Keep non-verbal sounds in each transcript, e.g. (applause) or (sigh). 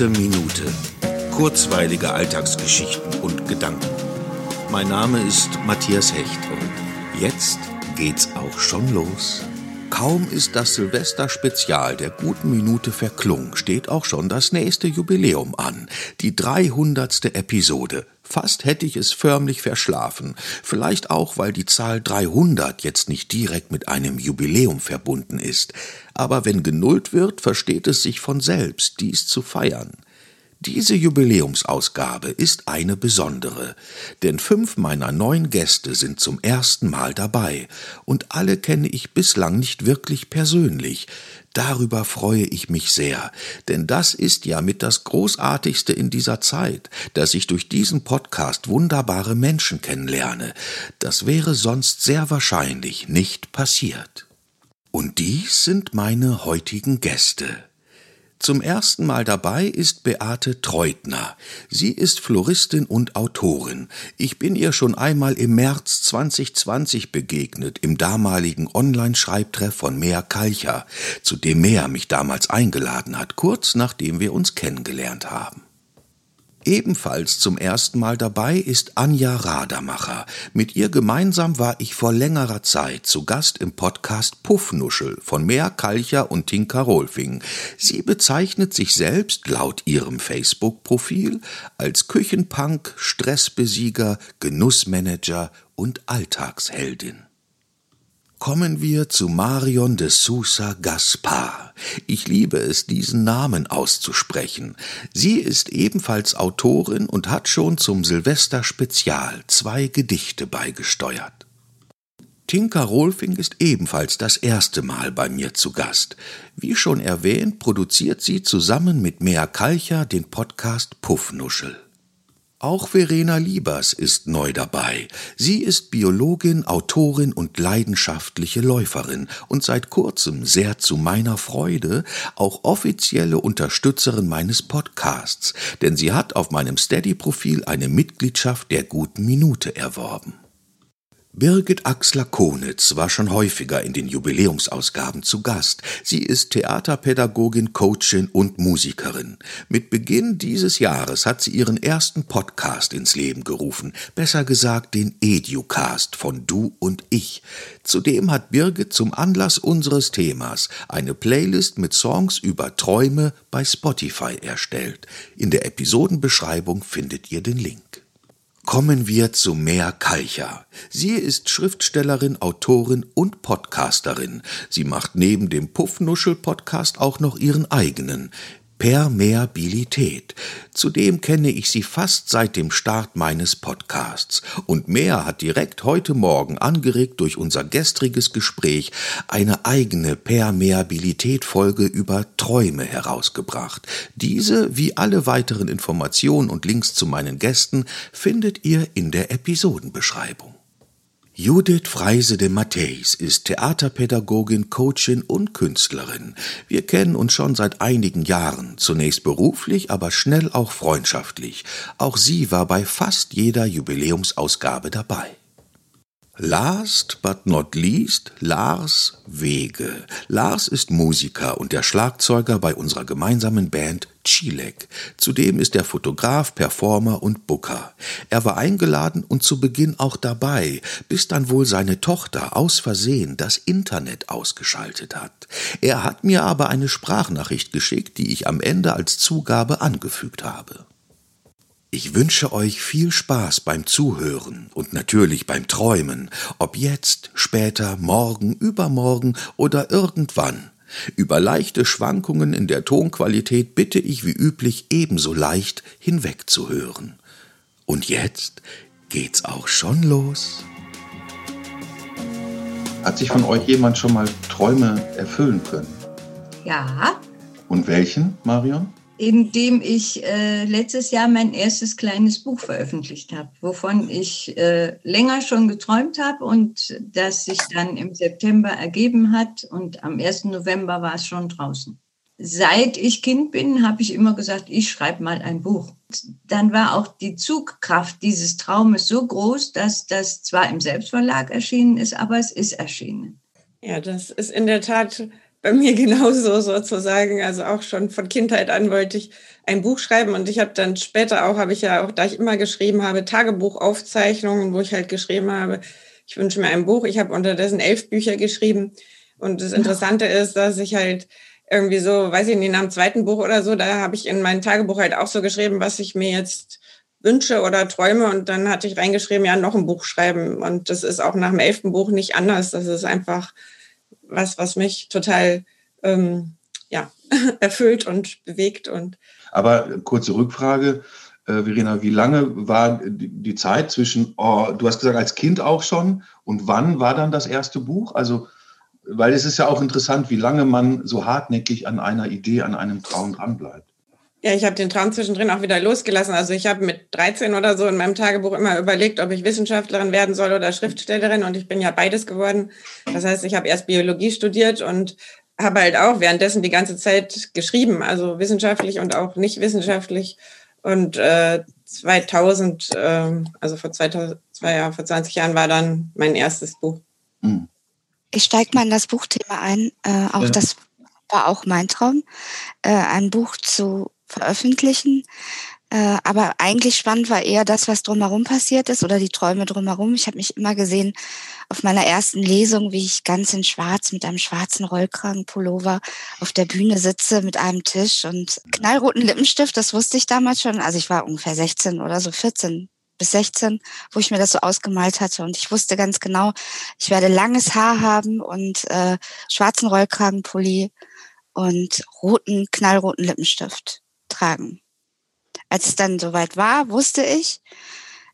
Gute Minute. Kurzweilige Alltagsgeschichten und Gedanken. Mein Name ist Matthias Hecht und jetzt geht's auch schon los. Kaum ist das Silvester-Spezial der guten Minute verklungen, steht auch schon das nächste Jubiläum an. Die 300. Episode. Fast hätte ich es förmlich verschlafen. Vielleicht auch, weil die Zahl 300 jetzt nicht direkt mit einem Jubiläum verbunden ist. Aber wenn genullt wird, versteht es sich von selbst, dies zu feiern. Diese Jubiläumsausgabe ist eine besondere, denn fünf meiner neun Gäste sind zum ersten Mal dabei, und alle kenne ich bislang nicht wirklich persönlich. Darüber freue ich mich sehr, denn das ist ja mit das Großartigste in dieser Zeit, dass ich durch diesen Podcast wunderbare Menschen kennenlerne. Das wäre sonst sehr wahrscheinlich nicht passiert. Und dies sind meine heutigen Gäste. Zum ersten Mal dabei ist Beate Treutner. Sie ist Floristin und Autorin. Ich bin ihr schon einmal im März 2020 begegnet, im damaligen Online-Schreibtreff von Mea Kalcher, zu dem Mea mich damals eingeladen hat, kurz nachdem wir uns kennengelernt haben. Ebenfalls zum ersten Mal dabei ist Anja Radermacher. Mit ihr gemeinsam war ich vor längerer Zeit zu Gast im Podcast Puffnuschel von Mea Kalcher und Tinka Rolfing. Sie bezeichnet sich selbst laut ihrem Facebook-Profil als Küchenpunk, Stressbesieger, Genussmanager und Alltagsheldin. Kommen wir zu Marion de Sousa Gaspar. Ich liebe es, diesen Namen auszusprechen. Sie ist ebenfalls Autorin und hat schon zum Silvester Spezial zwei Gedichte beigesteuert. Tinka Rolfing ist ebenfalls das erste Mal bei mir zu Gast. Wie schon erwähnt, produziert sie zusammen mit Mea Kalcher den Podcast Puffnuschel. Auch Verena Liebers ist neu dabei. Sie ist Biologin, Autorin und leidenschaftliche Läuferin und seit kurzem sehr zu meiner Freude auch offizielle Unterstützerin meines Podcasts, denn sie hat auf meinem Steady-Profil eine Mitgliedschaft der guten Minute erworben. Birgit Axler-Konitz war schon häufiger in den Jubiläumsausgaben zu Gast. Sie ist Theaterpädagogin, Coachin und Musikerin. Mit Beginn dieses Jahres hat sie ihren ersten Podcast ins Leben gerufen, besser gesagt den Educast von Du und Ich. Zudem hat Birgit zum Anlass unseres Themas eine Playlist mit Songs über Träume bei Spotify erstellt. In der Episodenbeschreibung findet ihr den Link. Kommen wir zu Mea Kalcher. Sie ist Schriftstellerin, Autorin und Podcasterin. Sie macht neben dem Puffnuschel-Podcast auch noch ihren eigenen. Permeabilität. Zudem kenne ich sie fast seit dem Start meines Podcasts. Und mehr hat direkt heute Morgen, angeregt durch unser gestriges Gespräch, eine eigene Permeabilität-Folge über Träume herausgebracht. Diese, wie alle weiteren Informationen und Links zu meinen Gästen, findet ihr in der Episodenbeschreibung. Judith Freise de Matthäus ist Theaterpädagogin, Coachin und Künstlerin. Wir kennen uns schon seit einigen Jahren, zunächst beruflich, aber schnell auch freundschaftlich. Auch sie war bei fast jeder Jubiläumsausgabe dabei. Last but not least Lars Wege. Lars ist Musiker und der Schlagzeuger bei unserer gemeinsamen Band Chilek. Zudem ist er Fotograf, Performer und Booker. Er war eingeladen und zu Beginn auch dabei, bis dann wohl seine Tochter aus Versehen das Internet ausgeschaltet hat. Er hat mir aber eine Sprachnachricht geschickt, die ich am Ende als Zugabe angefügt habe. Ich wünsche euch viel Spaß beim Zuhören und natürlich beim Träumen, ob jetzt, später, morgen, übermorgen oder irgendwann. Über leichte Schwankungen in der Tonqualität bitte ich wie üblich ebenso leicht hinwegzuhören. Und jetzt geht's auch schon los. Hat sich von euch jemand schon mal Träume erfüllen können? Ja. Und welchen, Marion? Indem ich äh, letztes Jahr mein erstes kleines Buch veröffentlicht habe, wovon ich äh, länger schon geträumt habe und das sich dann im September ergeben hat und am 1. November war es schon draußen. Seit ich Kind bin, habe ich immer gesagt, ich schreibe mal ein Buch. Dann war auch die Zugkraft dieses Traumes so groß, dass das zwar im Selbstverlag erschienen ist, aber es ist erschienen. Ja, das ist in der Tat bei mir (laughs) genauso sozusagen. Also auch schon von Kindheit an wollte ich ein Buch schreiben und ich habe dann später auch, habe ich ja auch, da ich immer geschrieben habe, Tagebuchaufzeichnungen, wo ich halt geschrieben habe, ich wünsche mir ein Buch. Ich habe unterdessen elf Bücher geschrieben und das Interessante ist, dass ich halt irgendwie so, weiß ich nicht, nach dem zweiten Buch oder so, da habe ich in mein Tagebuch halt auch so geschrieben, was ich mir jetzt wünsche oder träume und dann hatte ich reingeschrieben, ja, noch ein Buch schreiben und das ist auch nach dem elften Buch nicht anders. Das ist einfach was, was mich total ähm, ja, (laughs) erfüllt und bewegt. Und Aber kurze Rückfrage, äh, Verena, wie lange war die, Zeit zwischen, oh, du hast gesagt, als Kind auch schon, und wann war dann das erste Buch? Also, weil es ist ja auch interessant, wie lange man so hartnäckig an einer Idee, an einem Traum dranbleibt. Ja, ich habe den Traum zwischendrin auch wieder losgelassen. Also ich habe mit 13 oder so in meinem Tagebuch immer überlegt, ob ich Wissenschaftlerin werden soll oder Schriftstellerin. Und ich bin ja beides geworden. Das heißt, ich habe erst Biologie studiert und habe halt auch währenddessen die ganze Zeit geschrieben, also wissenschaftlich und auch nicht wissenschaftlich. Und äh, 2000, äh, also vor, 2000, zwei, ja, vor 20 Jahren war dann mein erstes Buch. Hm. Ich steige mal in das Buchthema ein. Äh, auch ja. das war auch mein Traum, äh, ein Buch zu veröffentlichen. Äh, aber eigentlich spannend war eher das, was drumherum passiert ist oder die Träume drumherum. Ich habe mich immer gesehen auf meiner ersten Lesung, wie ich ganz in Schwarz mit einem schwarzen Rollkragenpullover auf der Bühne sitze mit einem Tisch und knallroten Lippenstift. Das wusste ich damals schon. Also ich war ungefähr 16 oder so 14 bis 16, wo ich mir das so ausgemalt hatte. Und ich wusste ganz genau, ich werde langes Haar haben und äh, schwarzen Rollkragenpulli und roten, knallroten Lippenstift tragen. Als es dann soweit war, wusste ich,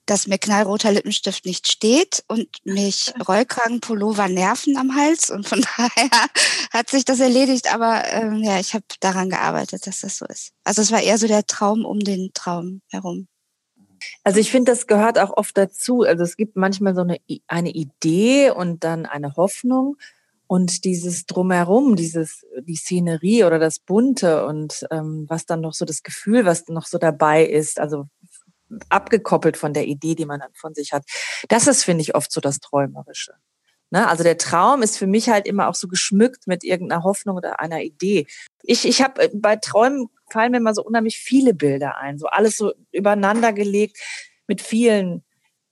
dass mir knallroter Lippenstift nicht steht und mich (laughs) Rollkragenpullover nerven am Hals und von (laughs) daher hat sich das erledigt, aber ähm, ja, ich habe daran gearbeitet, dass das so ist. Also es war eher so der Traum um den Traum herum. Also ich finde, das gehört auch oft dazu. Also es gibt manchmal so eine, eine Idee und dann eine Hoffnung und dieses drumherum, dieses die Szenerie oder das Bunte und ähm, was dann noch so das Gefühl, was noch so dabei ist, also abgekoppelt von der Idee, die man dann von sich hat, das ist finde ich oft so das Träumerische. Ne? Also der Traum ist für mich halt immer auch so geschmückt mit irgendeiner Hoffnung oder einer Idee. Ich ich habe äh, bei Träumen fallen mir immer so unheimlich viele Bilder ein, so alles so übereinander gelegt mit vielen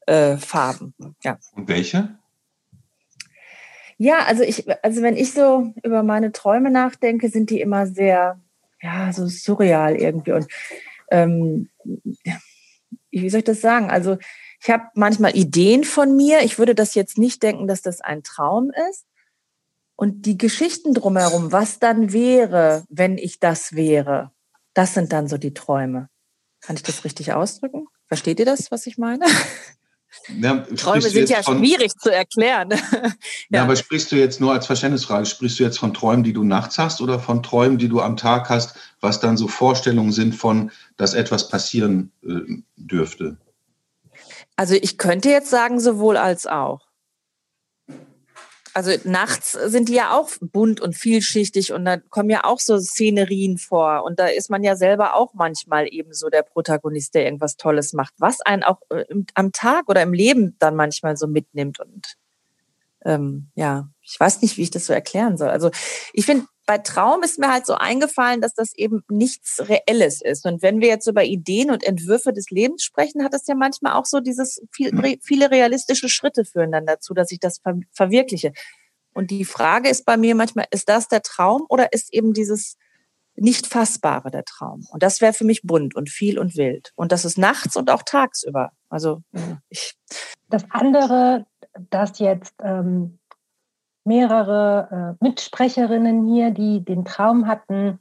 äh, Farben. Ja. Und welche? Ja, also ich, also wenn ich so über meine Träume nachdenke, sind die immer sehr, ja, so surreal irgendwie. Und ähm, wie soll ich das sagen? Also ich habe manchmal Ideen von mir. Ich würde das jetzt nicht denken, dass das ein Traum ist. Und die Geschichten drumherum, was dann wäre, wenn ich das wäre, das sind dann so die Träume. Kann ich das richtig ausdrücken? Versteht ihr das, was ich meine? (laughs) Ja, Träume sind ja von, schwierig zu erklären. (laughs) ja. ja, aber sprichst du jetzt nur als Verständnisfrage, sprichst du jetzt von Träumen, die du nachts hast oder von Träumen, die du am Tag hast, was dann so Vorstellungen sind von, dass etwas passieren äh, dürfte? Also ich könnte jetzt sagen, sowohl als auch also nachts sind die ja auch bunt und vielschichtig und da kommen ja auch so Szenerien vor. Und da ist man ja selber auch manchmal eben so der Protagonist, der irgendwas Tolles macht, was einen auch äh, am Tag oder im Leben dann manchmal so mitnimmt. Und ähm, ja, ich weiß nicht, wie ich das so erklären soll. Also ich finde, bei Traum ist mir halt so eingefallen, dass das eben nichts Reelles ist. Und wenn wir jetzt über Ideen und Entwürfe des Lebens sprechen, hat es ja manchmal auch so dieses viel, viele realistische Schritte führen dann dazu, dass ich das ver verwirkliche. Und die Frage ist bei mir manchmal, ist das der Traum oder ist eben dieses nicht fassbare der Traum? Und das wäre für mich bunt und viel und wild. Und das ist nachts und auch tagsüber. Also ich. Das andere, das jetzt ähm, mehrere äh, Mitsprecherinnen hier, die den Traum hatten,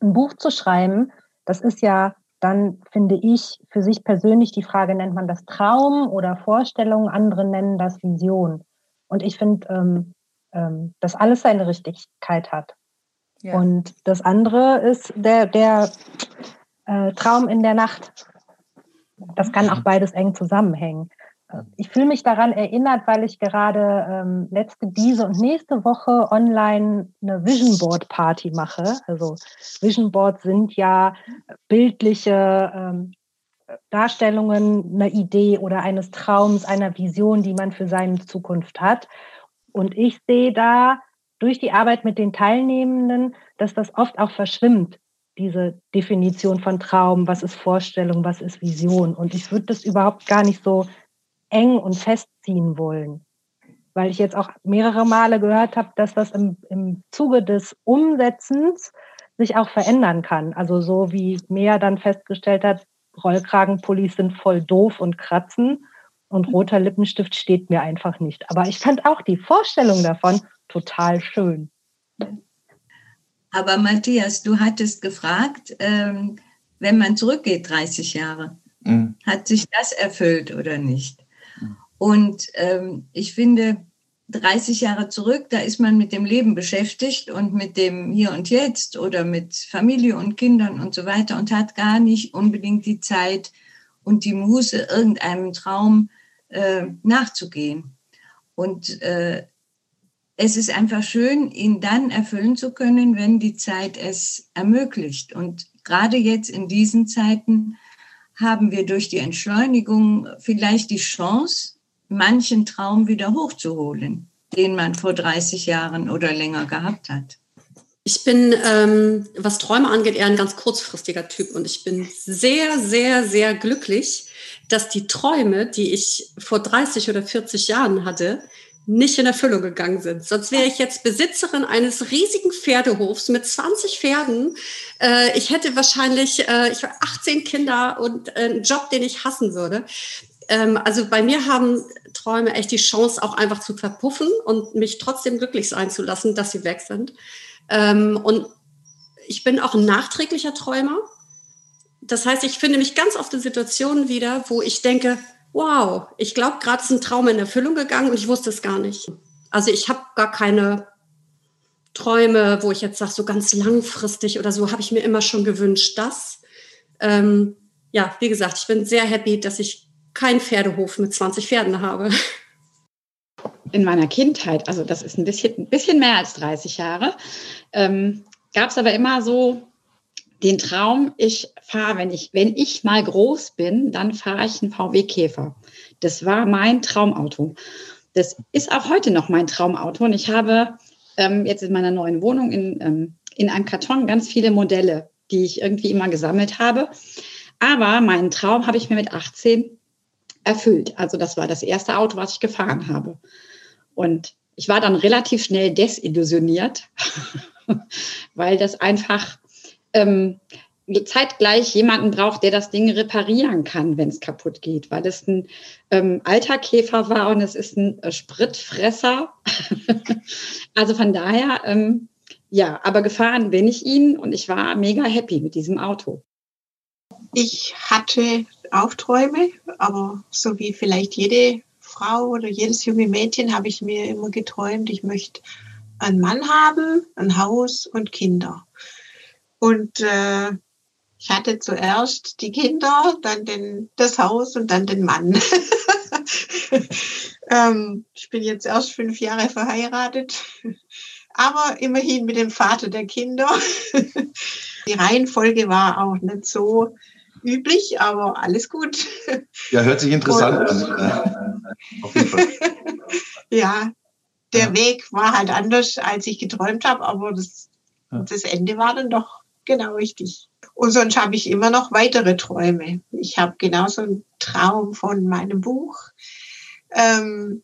ein Buch zu schreiben. Das ist ja dann, finde ich, für sich persönlich die Frage, nennt man das Traum oder Vorstellung, andere nennen das Vision. Und ich finde, ähm, ähm, dass alles seine Richtigkeit hat. Ja. Und das andere ist der, der äh, Traum in der Nacht. Das kann auch beides eng zusammenhängen. Ich fühle mich daran erinnert, weil ich gerade ähm, letzte, diese und nächste Woche online eine Vision Board Party mache. Also Vision Boards sind ja bildliche ähm, Darstellungen einer Idee oder eines Traums, einer Vision, die man für seine Zukunft hat. Und ich sehe da durch die Arbeit mit den Teilnehmenden, dass das oft auch verschwimmt, diese Definition von Traum, was ist Vorstellung, was ist Vision. Und ich würde das überhaupt gar nicht so eng und festziehen wollen, weil ich jetzt auch mehrere Male gehört habe, dass das im, im Zuge des Umsetzens sich auch verändern kann. Also so wie Mea dann festgestellt hat, Rollkragenpullis sind voll doof und kratzen und roter Lippenstift steht mir einfach nicht. Aber ich fand auch die Vorstellung davon total schön. Aber Matthias, du hattest gefragt, ähm, wenn man zurückgeht 30 Jahre, mhm. hat sich das erfüllt oder nicht? Und ähm, ich finde, 30 Jahre zurück, da ist man mit dem Leben beschäftigt und mit dem Hier und Jetzt oder mit Familie und Kindern und so weiter und hat gar nicht unbedingt die Zeit und die Muße, irgendeinem Traum äh, nachzugehen. Und äh, es ist einfach schön, ihn dann erfüllen zu können, wenn die Zeit es ermöglicht. Und gerade jetzt in diesen Zeiten haben wir durch die Entschleunigung vielleicht die Chance, manchen Traum wieder hochzuholen, den man vor 30 Jahren oder länger gehabt hat. Ich bin, ähm, was Träume angeht, eher ein ganz kurzfristiger Typ und ich bin sehr, sehr, sehr glücklich, dass die Träume, die ich vor 30 oder 40 Jahren hatte, nicht in Erfüllung gegangen sind. Sonst wäre ich jetzt Besitzerin eines riesigen Pferdehofs mit 20 Pferden. Äh, ich hätte wahrscheinlich äh, ich 18 Kinder und einen Job, den ich hassen würde. Ähm, also bei mir haben Träume echt die Chance, auch einfach zu verpuffen und mich trotzdem glücklich sein zu lassen, dass sie weg sind. Ähm, und ich bin auch ein nachträglicher Träumer. Das heißt, ich finde mich ganz oft in Situationen wieder, wo ich denke, wow, ich glaube, gerade ist ein Traum in Erfüllung gegangen und ich wusste es gar nicht. Also ich habe gar keine Träume, wo ich jetzt sage, so ganz langfristig oder so, habe ich mir immer schon gewünscht, dass. Ähm, ja, wie gesagt, ich bin sehr happy, dass ich keinen Pferdehof mit 20 Pferden habe. In meiner Kindheit, also das ist ein bisschen, ein bisschen mehr als 30 Jahre, ähm, gab es aber immer so den Traum, ich fahre, wenn ich, wenn ich mal groß bin, dann fahre ich einen VW Käfer. Das war mein Traumauto. Das ist auch heute noch mein Traumauto. Und ich habe ähm, jetzt in meiner neuen Wohnung in, ähm, in einem Karton ganz viele Modelle, die ich irgendwie immer gesammelt habe. Aber meinen Traum habe ich mir mit 18 erfüllt. Also das war das erste Auto, was ich gefahren habe. Und ich war dann relativ schnell desillusioniert, (laughs) weil das einfach ähm, zeitgleich jemanden braucht, der das Ding reparieren kann, wenn es kaputt geht, weil es ein ähm, alter Käfer war und es ist ein äh, Spritfresser. (laughs) also von daher, ähm, ja, aber gefahren bin ich ihn und ich war mega happy mit diesem Auto. Ich hatte auch Träume, aber so wie vielleicht jede Frau oder jedes junge Mädchen habe ich mir immer geträumt, ich möchte einen Mann haben, ein Haus und Kinder. Und äh, ich hatte zuerst die Kinder, dann den, das Haus und dann den Mann. (laughs) ähm, ich bin jetzt erst fünf Jahre verheiratet, aber immerhin mit dem Vater der Kinder. (laughs) die Reihenfolge war auch nicht so üblich, aber alles gut. Ja, hört sich interessant und, an. Auf jeden Fall. (laughs) ja, der ja. Weg war halt anders, als ich geträumt habe, aber das, das Ende war dann doch Genau, richtig. Und sonst habe ich immer noch weitere Träume. Ich habe genauso einen Traum von meinem Buch. Ähm,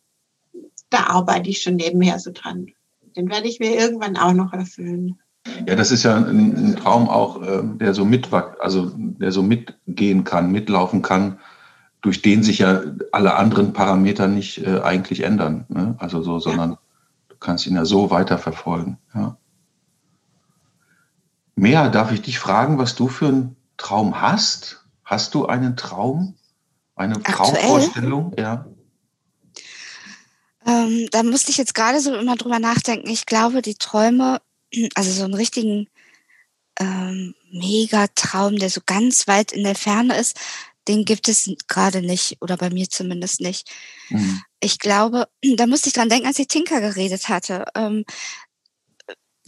da arbeite ich schon nebenher so dran. Den werde ich mir irgendwann auch noch erfüllen. Ja, das ist ja ein, ein Traum auch, äh, der so mitwachsen, also der so mitgehen kann, mitlaufen kann, durch den sich ja alle anderen Parameter nicht äh, eigentlich ändern. Ne? Also so, sondern du kannst ihn ja so weiterverfolgen. Ja. Mehr, darf ich dich fragen, was du für einen Traum hast? Hast du einen Traum? Eine Aktuell? Traumvorstellung? Ja. Ähm, da musste ich jetzt gerade so immer drüber nachdenken. Ich glaube, die Träume, also so einen richtigen ähm, Megatraum, der so ganz weit in der Ferne ist, den gibt es gerade nicht oder bei mir zumindest nicht. Mhm. Ich glaube, (clears throat) da musste ich dran denken, als ich Tinker geredet hatte. Ähm,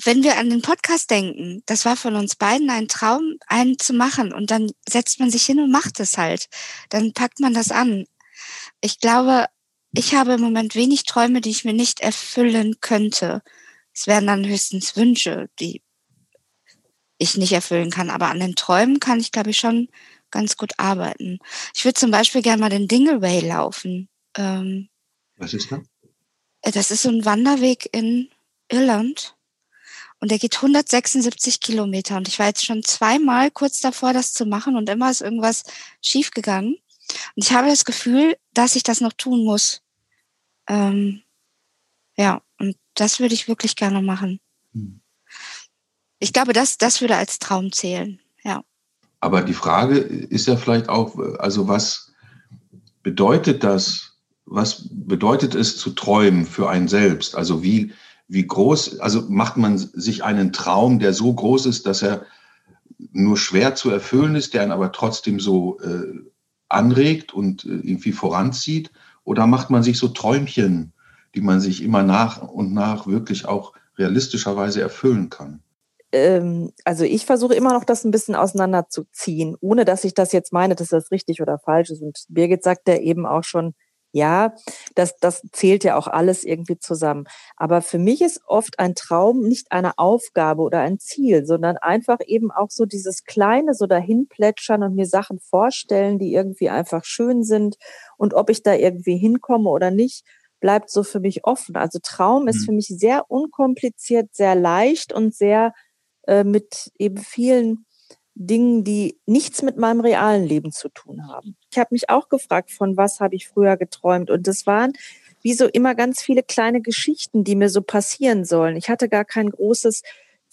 wenn wir an den Podcast denken, das war von uns beiden ein Traum, einen zu machen und dann setzt man sich hin und macht es halt. Dann packt man das an. Ich glaube, ich habe im Moment wenig Träume, die ich mir nicht erfüllen könnte. Es wären dann höchstens Wünsche, die ich nicht erfüllen kann. Aber an den Träumen kann ich, glaube ich, schon ganz gut arbeiten. Ich würde zum Beispiel gerne mal den Dingleway laufen. Ähm, Was ist das? Äh, das ist so ein Wanderweg in Irland. Und der geht 176 Kilometer. Und ich war jetzt schon zweimal kurz davor, das zu machen. Und immer ist irgendwas schiefgegangen. Und ich habe das Gefühl, dass ich das noch tun muss. Ähm, ja, das würde ich wirklich gerne machen. Hm. Ich glaube, das, das würde als Traum zählen. Ja. Aber die Frage ist ja vielleicht auch, also was bedeutet das, was bedeutet es zu träumen für einen selbst? Also wie, wie groß, also macht man sich einen Traum, der so groß ist, dass er nur schwer zu erfüllen ist, der ihn aber trotzdem so äh, anregt und äh, irgendwie voranzieht? Oder macht man sich so Träumchen, die man sich immer nach und nach wirklich auch realistischerweise erfüllen kann? ähm, also ich versuche immer noch das ein bisschen auseinanderzuziehen, ohne dass ich das jetzt meine, dass das richtig oder falsch ist. Und Birgit sagt ja eben auch schon, ja, das, das zählt ja auch alles irgendwie zusammen. Aber für mich ist oft ein Traum nicht eine Aufgabe oder ein Ziel, sondern einfach eben auch so dieses kleine, so dahin plätschern und mir Sachen vorstellen, die irgendwie einfach schön sind. Und ob ich da irgendwie hinkomme oder nicht, bleibt so für mich offen. Also Traum ist mhm. für mich sehr unkompliziert, sehr leicht und sehr äh, mit eben vielen Dingen, die nichts mit meinem realen Leben zu tun haben. Ich habe mich auch gefragt, von was habe ich früher geträumt? Und das waren wie so immer ganz viele kleine Geschichten, die mir so passieren sollen. Ich hatte gar kein großes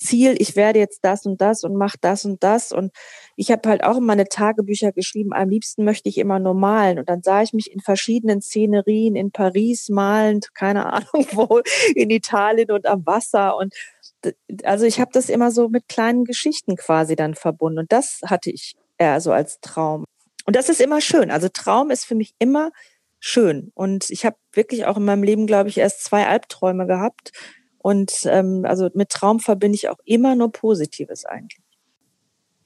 Ziel, ich werde jetzt das und das und mache das und das. Und ich habe halt auch in meine Tagebücher geschrieben, am liebsten möchte ich immer nur malen. Und dann sah ich mich in verschiedenen Szenerien in Paris malend, (laughs) keine Ahnung wo, in Italien und am Wasser. Und also ich habe das immer so mit kleinen Geschichten quasi dann verbunden und das hatte ich eher so als Traum. Und das ist immer schön. Also Traum ist für mich immer schön. Und ich habe wirklich auch in meinem Leben, glaube ich, erst zwei Albträume gehabt. Und ähm, also mit Traum verbinde ich auch immer nur Positives eigentlich.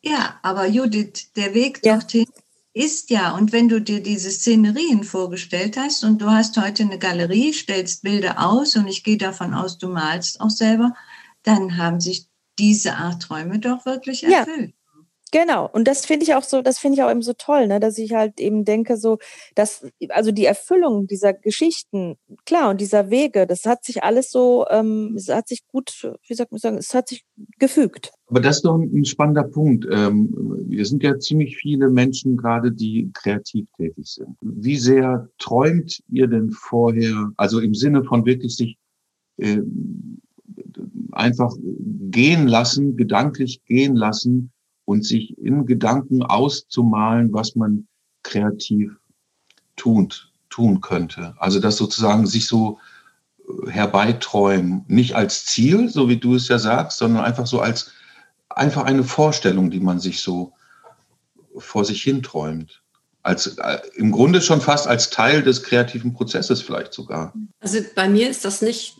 Ja, aber Judith, der Weg ja. dorthin ist ja, und wenn du dir diese Szenerien vorgestellt hast und du hast heute eine Galerie, stellst Bilder aus und ich gehe davon aus, du malst auch selber, dann haben sich diese Art Träume doch wirklich erfüllt. Ja. Genau, und das finde ich auch so, das finde ich auch eben so toll, ne, dass ich halt eben denke, so, dass, also die Erfüllung dieser Geschichten, klar, und dieser Wege, das hat sich alles so, ähm, es hat sich gut, wie sagt man sagen, es hat sich gefügt. Aber das ist doch ein spannender Punkt. Ähm, wir sind ja ziemlich viele Menschen gerade, die kreativ tätig sind. Wie sehr träumt ihr denn vorher, also im Sinne von wirklich sich äh, einfach gehen lassen, gedanklich gehen lassen und sich in Gedanken auszumalen, was man kreativ tut, tun könnte. Also das sozusagen sich so äh, herbeiträumen, nicht als Ziel, so wie du es ja sagst, sondern einfach so als einfach eine Vorstellung, die man sich so vor sich hin träumt. Als, äh, im Grunde schon fast als Teil des kreativen Prozesses vielleicht sogar. Also bei mir ist das nicht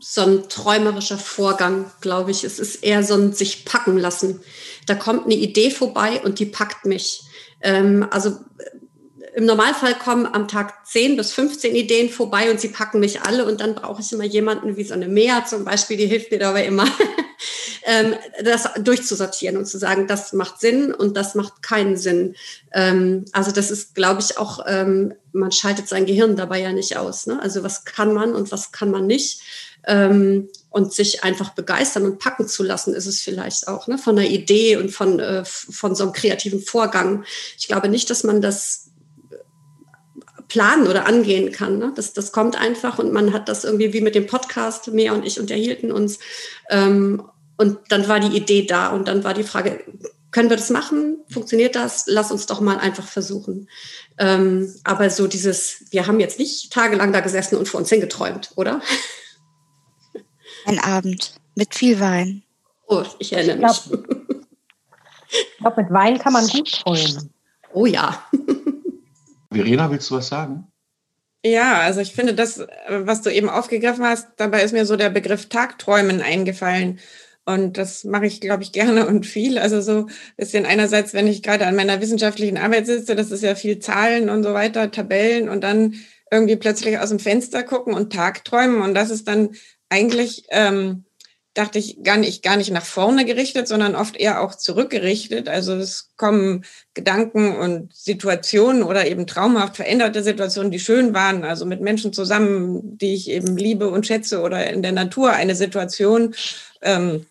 so ein träumerischer Vorgang, glaube ich. Es ist eher so ein sich packen lassen. Da kommt eine Idee vorbei und die packt mich. Ähm, also äh, im Normalfall kommen am Tag 10 bis 15 Ideen vorbei und sie packen mich alle und dann brauche ich immer jemanden wie so eine Mea zum Beispiel, die hilft mir dabei immer, (laughs) ähm, das durchzusortieren und zu sagen, das macht Sinn und das macht keinen Sinn. Ähm, also das ist, glaube ich, auch, ähm, man schaltet sein Gehirn dabei ja nicht aus. Ne? Also was kann man und was kann man nicht ähm, und sich einfach begeistern und packen zu lassen, ist es vielleicht auch, ne? von einer Idee und von, äh, von so einem kreativen Vorgang. Ich glaube nicht, dass man das planen oder angehen kann. Ne? Das, das kommt einfach und man hat das irgendwie wie mit dem Podcast, Mea und ich unterhielten uns. Ähm, und dann war die Idee da und dann war die Frage, können wir das machen? Funktioniert das? Lass uns doch mal einfach versuchen. Ähm, aber so dieses, wir haben jetzt nicht tagelang da gesessen und vor uns hingeträumt, oder? Ein Abend mit viel Wein. Oh, ich erinnere mich. Ich glaube, glaub, mit Wein kann man gut träumen. Oh ja. Verena, willst du was sagen? Ja, also ich finde das, was du eben aufgegriffen hast, dabei ist mir so der Begriff Tagträumen eingefallen. Und das mache ich, glaube ich, gerne und viel. Also so ein bisschen einerseits, wenn ich gerade an meiner wissenschaftlichen Arbeit sitze, das ist ja viel Zahlen und so weiter, Tabellen und dann irgendwie plötzlich aus dem Fenster gucken und Tagträumen. Und das ist dann eigentlich ähm, dachte ich, gar nicht, gar nicht nach vorne gerichtet, sondern oft eher auch zurückgerichtet. Also es kommen Gedanken und Situationen oder eben traumhaft veränderte Situationen, die schön waren, also mit Menschen zusammen, die ich eben liebe und schätze oder in der Natur eine Situation, ähm,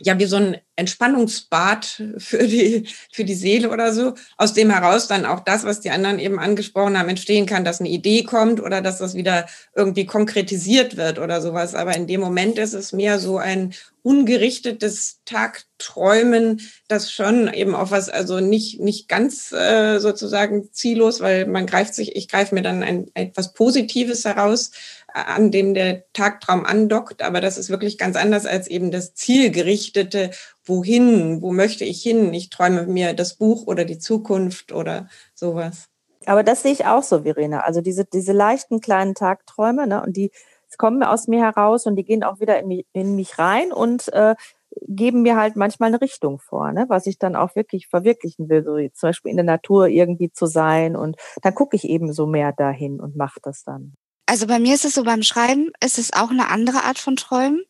ja wie so ein Entspannungsbad für die, für die Seele oder so, aus dem heraus dann auch das, was die anderen eben angesprochen haben, entstehen kann, dass eine Idee kommt oder dass das wieder irgendwie konkretisiert wird oder sowas. Aber in dem Moment ist es mehr so ein ungerichtetes Tagträumen, das schon eben auf was, also nicht, nicht ganz äh, sozusagen ziellos, weil man greift sich, ich greife mir dann ein, etwas Positives heraus, an dem der Tagtraum andockt, aber das ist wirklich ganz anders als eben das zielgerichtete, wohin, wo möchte ich hin? Ich träume mir das Buch oder die Zukunft oder sowas. Aber das sehe ich auch so, Verena. Also diese, diese leichten kleinen Tagträume, ne, und die kommen aus mir heraus und die gehen auch wieder in mich, in mich rein und äh, geben mir halt manchmal eine Richtung vor, ne, was ich dann auch wirklich verwirklichen will, so zum Beispiel in der Natur irgendwie zu sein. Und dann gucke ich eben so mehr dahin und mache das dann. Also bei mir ist es so, beim Schreiben ist es auch eine andere Art von Träumen,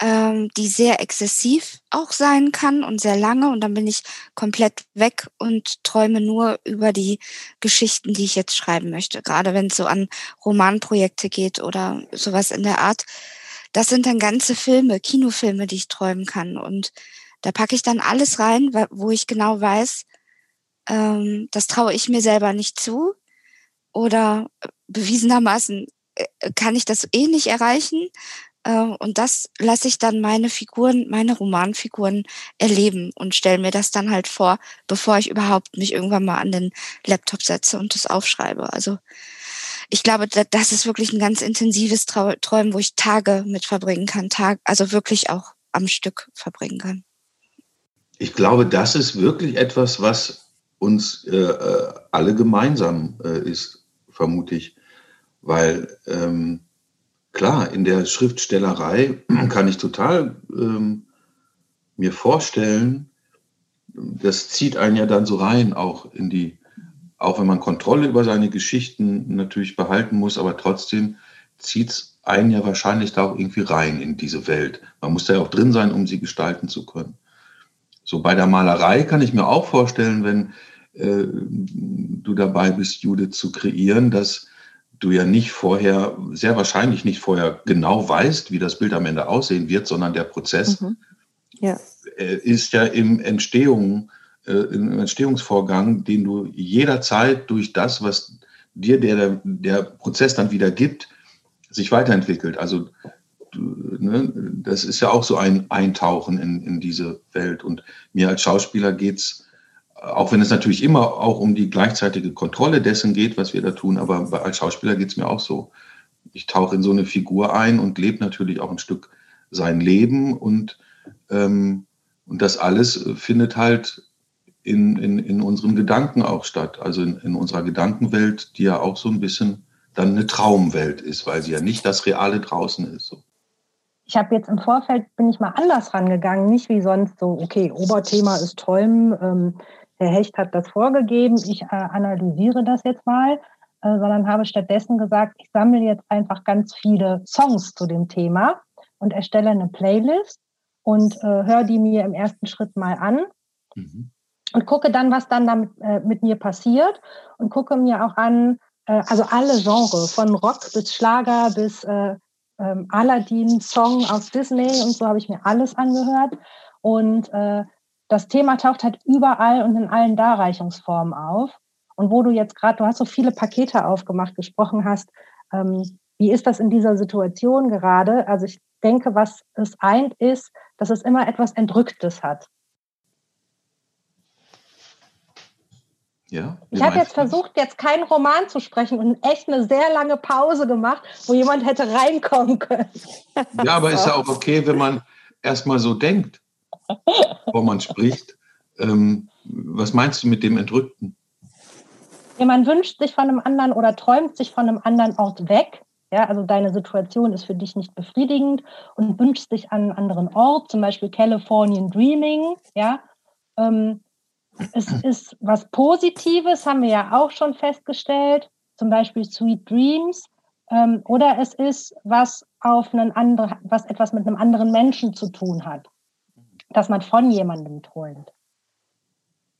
ähm, die sehr exzessiv auch sein kann und sehr lange. Und dann bin ich komplett weg und träume nur über die Geschichten, die ich jetzt schreiben möchte. Gerade wenn es so an Romanprojekte geht oder sowas in der Art. Das sind dann ganze Filme, Kinofilme, die ich träumen kann. Und da packe ich dann alles rein, wo ich genau weiß, ähm, das traue ich mir selber nicht zu oder bewiesenermaßen äh, kann ich das eh nicht erreichen. Ähm, und das lasse ich dann meine Figuren, meine Romanfiguren erleben und stelle mir das dann halt vor, bevor ich überhaupt mich irgendwann mal an den Laptop setze und das aufschreibe. Also ich glaube, das ist wirklich ein ganz intensives Träumen, wo ich Tage mit verbringen kann, Tag, also wirklich auch am Stück verbringen kann. Ich glaube, das ist wirklich etwas, was uns äh, äh alle gemeinsam äh, ist vermute ich. Weil ähm, klar, in der Schriftstellerei (clears throat) kann ich total ähm, mir vorstellen, das zieht einen ja dann so rein, auch in die, auch wenn man Kontrolle über seine Geschichten natürlich behalten muss, aber trotzdem zieht es einen ja wahrscheinlich da auch irgendwie rein in diese Welt. Man muss da ja auch drin sein, um sie gestalten zu können. So bei der Malerei kann ich mir auch vorstellen, wenn äh, du dabei bist, Judith zu kreieren, dass du ja nicht vorher, sehr wahrscheinlich nicht vorher genau weißt, wie das Bild am Ende aussehen wird, sondern der Prozess mhm. ja. Äh, ist ja im Entstehung, äh, im Entstehungsvorgang, den du jederzeit durch das, was dir der, der Prozess dann wieder gibt, sich weiterentwickelt. Also ne, das ist ja auch so ein Eintauchen in, in diese Welt. Und mir als Schauspieler geht es auch wenn es natürlich immer auch um die gleichzeitige Kontrolle dessen geht, was wir da tun, aber als Schauspieler geht es mir auch so. Ich tauche in so eine Figur ein und lebe natürlich auch ein Stück sein Leben und, ähm, und das alles findet halt in, in, in unseren Gedanken auch statt, also in, in unserer Gedankenwelt, die ja auch so ein bisschen dann eine Traumwelt ist, weil sie ja nicht das Reale draußen ist. So. Ich habe jetzt im Vorfeld, bin ich mal anders rangegangen, nicht wie sonst so, okay, Oberthema ist Träumen, ähm, Herr Hecht hat das vorgegeben, ich äh, analysiere das jetzt mal, äh, sondern habe stattdessen gesagt, ich sammle jetzt einfach ganz viele Songs zu dem Thema und erstelle eine Playlist und äh, höre die mir im ersten Schritt mal an mhm. und gucke dann, was dann damit äh, mit mir passiert und gucke mir auch an, äh, also alle Genres, von Rock bis Schlager bis äh, ähm, Aladdin-Song aus Disney und so habe ich mir alles angehört und äh, das Thema taucht halt überall und in allen Darreichungsformen auf. Und wo du jetzt gerade, du hast so viele Pakete aufgemacht, gesprochen hast, ähm, wie ist das in dieser Situation gerade? Also ich denke, was es eint, ist, dass es immer etwas Entrücktes hat. Ja, ich habe jetzt versucht, jetzt keinen Roman zu sprechen und echt eine sehr lange Pause gemacht, wo jemand hätte reinkommen können. Ja, aber ist ja auch okay, wenn man erstmal so denkt bevor man spricht. Ähm, was meinst du mit dem Entrückten? Ja, man wünscht sich von einem anderen oder träumt sich von einem anderen Ort weg. Ja, also deine Situation ist für dich nicht befriedigend und wünscht sich an einen anderen Ort, zum Beispiel Californian Dreaming. Ja, ähm, es ist was Positives, haben wir ja auch schon festgestellt, zum Beispiel Sweet Dreams. Ähm, oder es ist was auf einen anderen, was etwas mit einem anderen Menschen zu tun hat. Dass man von jemandem träumt.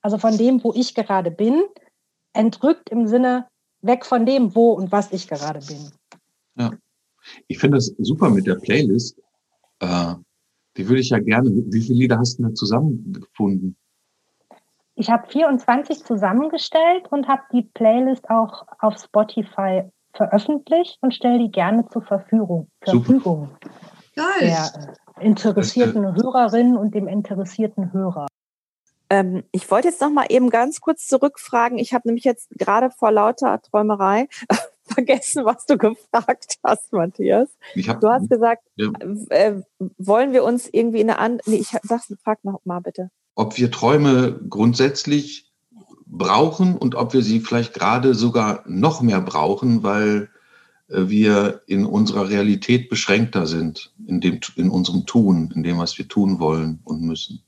Also von dem, wo ich gerade bin, entrückt im Sinne weg von dem, wo und was ich gerade bin. Ja. Ich finde das super mit der Playlist. Äh, die würde ich ja gerne. Wie viele Lieder hast du da zusammengefunden? Ich habe 24 zusammengestellt und habe die Playlist auch auf Spotify veröffentlicht und stelle die gerne zur Verfügung. Verfügung der äh, interessierten Hörerin und dem interessierten Hörer. Ähm, ich wollte jetzt noch mal eben ganz kurz zurückfragen. Ich habe nämlich jetzt gerade vor lauter Träumerei (laughs) vergessen, was du gefragt hast, Matthias. Hab, du hast gesagt, ja. äh, wollen wir uns irgendwie in eine andere. Nee, ich sag's, frag noch mal bitte. Ob wir Träume grundsätzlich brauchen und ob wir sie vielleicht gerade sogar noch mehr brauchen, weil äh, wir in unserer Realität beschränkter sind, in, dem, in unserem Tun, in dem, was wir tun wollen und müssen.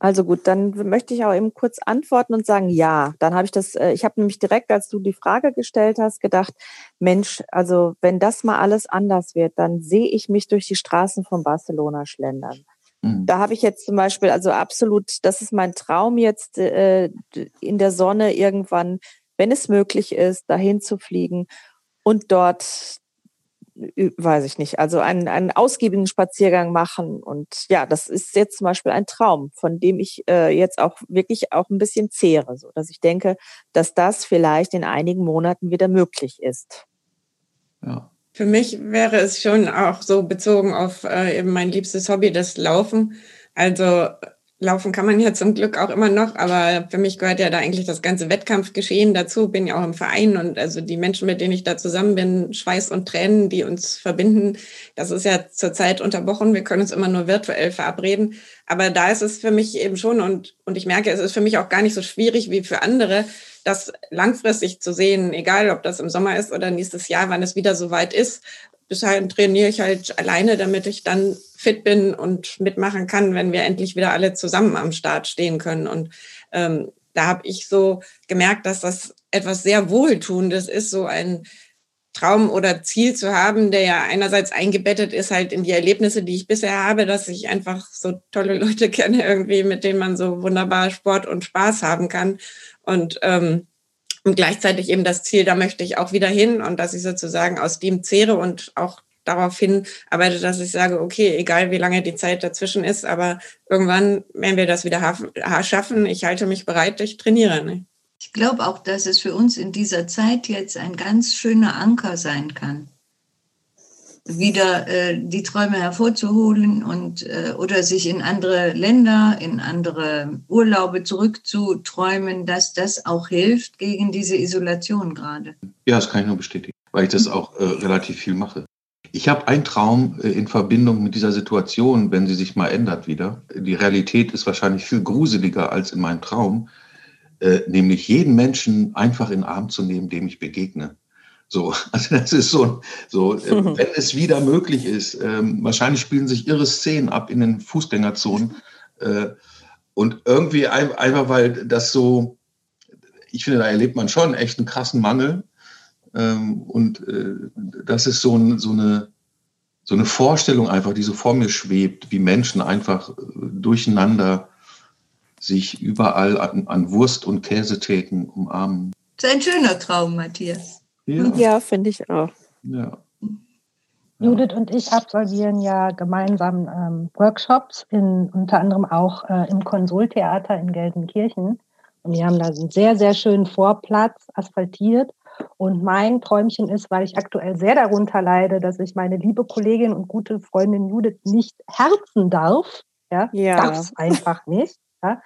Also gut, dann möchte ich auch eben kurz antworten und sagen, ja. Dann habe ich das, äh, ich habe nämlich direkt, als du die Frage gestellt hast, gedacht, Mensch, also wenn das mal alles anders wird, dann sehe ich mich durch die Straßen von Barcelona schlendern. Mhm. Da habe ich jetzt zum Beispiel, also absolut, das ist mein Traum jetzt äh, in der Sonne irgendwann, wenn es möglich ist, dahin zu fliegen und dort weiß ich nicht, also einen, einen ausgiebigen Spaziergang machen. Und ja, das ist jetzt zum Beispiel ein Traum, von dem ich äh, jetzt auch wirklich auch ein bisschen zehre, so dass ich denke, dass das vielleicht in einigen Monaten wieder möglich ist. Ja. Für mich wäre es schon auch so bezogen auf äh, eben mein liebstes Hobby, das Laufen. Also Laufen kann man ja zum Glück auch immer noch, aber für mich gehört ja da eigentlich das ganze Wettkampfgeschehen dazu. Bin ja auch im Verein und also die Menschen, mit denen ich da zusammen bin, Schweiß und Tränen, die uns verbinden, das ist ja zurzeit unterbrochen. Wir können uns immer nur virtuell verabreden. Aber da ist es für mich eben schon und, und ich merke, es ist für mich auch gar nicht so schwierig wie für andere, das langfristig zu sehen, egal ob das im Sommer ist oder nächstes Jahr, wann es wieder so weit ist, bis dahin trainiere ich halt alleine, damit ich dann fit bin und mitmachen kann, wenn wir endlich wieder alle zusammen am Start stehen können. Und ähm, da habe ich so gemerkt, dass das etwas sehr Wohltuendes ist, so ein Traum oder Ziel zu haben, der ja einerseits eingebettet ist halt in die Erlebnisse, die ich bisher habe, dass ich einfach so tolle Leute (laughs) kenne irgendwie, mit denen man so wunderbar Sport und Spaß haben kann. Und ähm, und gleichzeitig eben das Ziel, da möchte ich auch wieder hin und dass ich sozusagen aus dem zehre und auch darauf hin arbeite, dass ich sage, okay, egal wie lange die Zeit dazwischen ist, aber irgendwann werden wir das wieder schaffen. Ich halte mich bereit, ich trainiere. Ne? Ich glaube auch, dass es für uns in dieser Zeit jetzt ein ganz schöner Anker sein kann wieder äh, die Träume hervorzuholen und äh, oder sich in andere Länder, in andere Urlaube zurückzuträumen, dass das auch hilft gegen diese Isolation gerade. Ja, das kann ich nur bestätigen, weil ich das auch äh, relativ viel mache. Ich habe einen Traum äh, in Verbindung mit dieser Situation, wenn sie sich mal ändert wieder. Die Realität ist wahrscheinlich viel gruseliger als in meinem Traum, äh, nämlich jeden Menschen einfach in den Arm zu nehmen, dem ich begegne. So, (laughs) also das ist so, so mhm. wenn es wieder möglich ist. Ähm, wahrscheinlich spielen sich irre Szenen ab in den Fußgängerzonen. Äh, und irgendwie ein, einfach, weil das so, ich finde, da erlebt man schon echt einen krassen Mangel. Ähm, und äh, das ist so, ein, so, eine, so eine Vorstellung einfach, die so vor mir schwebt, wie Menschen einfach äh, durcheinander sich überall an, an Wurst- und Käsetheken umarmen. Das ist ein schöner Traum, Matthias. Ja, ja finde ich auch. Ja. Judith und ich absolvieren ja gemeinsam ähm, Workshops, in, unter anderem auch äh, im Konsultheater in Gelsenkirchen. Und wir haben da einen sehr, sehr schönen Vorplatz asphaltiert. Und mein Träumchen ist, weil ich aktuell sehr darunter leide, dass ich meine liebe Kollegin und gute Freundin Judith nicht herzen darf. Ja, ja. darf es einfach nicht. Ja,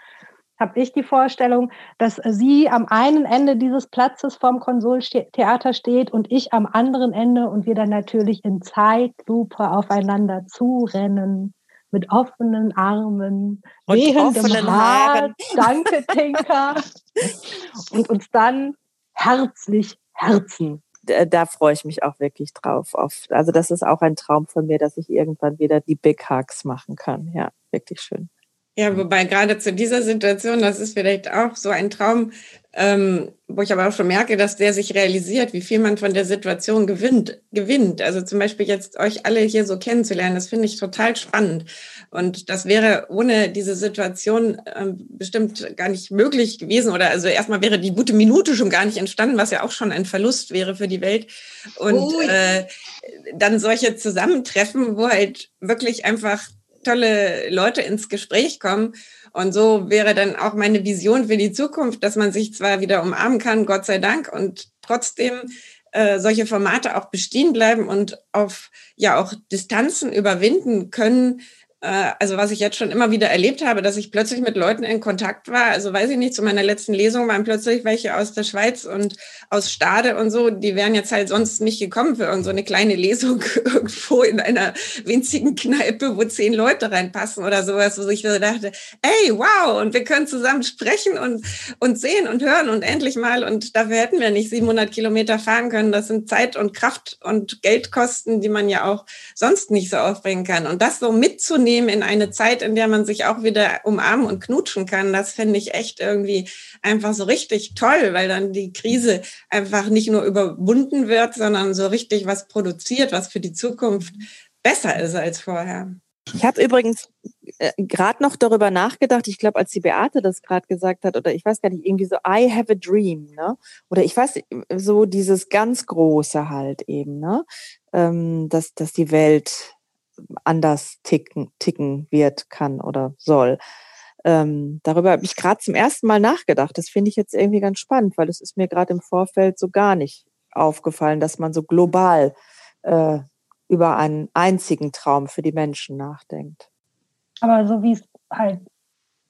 habe ich die Vorstellung, dass sie am einen Ende dieses Platzes vorm Konsultheater steht und ich am anderen Ende und wir dann natürlich in Zeitlupe aufeinander zurennen mit offenen Armen, und wehendem Haar, danke Tinker, (laughs) und uns dann herzlich herzen. Da, da freue ich mich auch wirklich drauf. Auf, also das ist auch ein Traum von mir, dass ich irgendwann wieder die Big Hugs machen kann. Ja, wirklich schön. Ja, wobei gerade zu dieser Situation, das ist vielleicht auch so ein Traum, ähm, wo ich aber auch schon merke, dass der sich realisiert, wie viel man von der Situation gewinnt. gewinnt. Also zum Beispiel jetzt euch alle hier so kennenzulernen, das finde ich total spannend. Und das wäre ohne diese Situation ähm, bestimmt gar nicht möglich gewesen. Oder also erstmal wäre die gute Minute schon gar nicht entstanden, was ja auch schon ein Verlust wäre für die Welt. Und äh, dann solche Zusammentreffen, wo halt wirklich einfach tolle Leute ins Gespräch kommen. Und so wäre dann auch meine Vision für die Zukunft, dass man sich zwar wieder umarmen kann, Gott sei Dank, und trotzdem äh, solche Formate auch bestehen bleiben und auf ja auch Distanzen überwinden können, also was ich jetzt schon immer wieder erlebt habe, dass ich plötzlich mit Leuten in Kontakt war. Also weiß ich nicht, zu meiner letzten Lesung waren plötzlich welche aus der Schweiz und aus Stade und so, die wären jetzt halt sonst nicht gekommen für irgendeine so eine kleine Lesung (laughs) irgendwo in einer winzigen Kneipe, wo zehn Leute reinpassen oder sowas, wo ich dachte, ey, wow, und wir können zusammen sprechen und, und sehen und hören und endlich mal und dafür hätten wir nicht 700 Kilometer fahren können. Das sind Zeit und Kraft und Geldkosten, die man ja auch sonst nicht so aufbringen kann. Und das so mitzunehmen, mitnehmen in eine Zeit, in der man sich auch wieder umarmen und knutschen kann. Das fände ich echt irgendwie einfach so richtig toll, weil dann die Krise einfach nicht nur überwunden wird, sondern so richtig was produziert, was für die Zukunft besser ist als vorher. Ich habe übrigens äh, gerade noch darüber nachgedacht, ich glaube, als die Beate das gerade gesagt hat, oder ich weiß gar nicht, irgendwie so, I have a dream, ne? Oder ich weiß, so dieses ganz Große halt eben, ne? Ähm, dass, dass die Welt anders ticken, ticken wird, kann oder soll. Ähm, darüber habe ich gerade zum ersten Mal nachgedacht. Das finde ich jetzt irgendwie ganz spannend, weil es ist mir gerade im Vorfeld so gar nicht aufgefallen, dass man so global äh, über einen einzigen Traum für die Menschen nachdenkt. Aber so wie es halt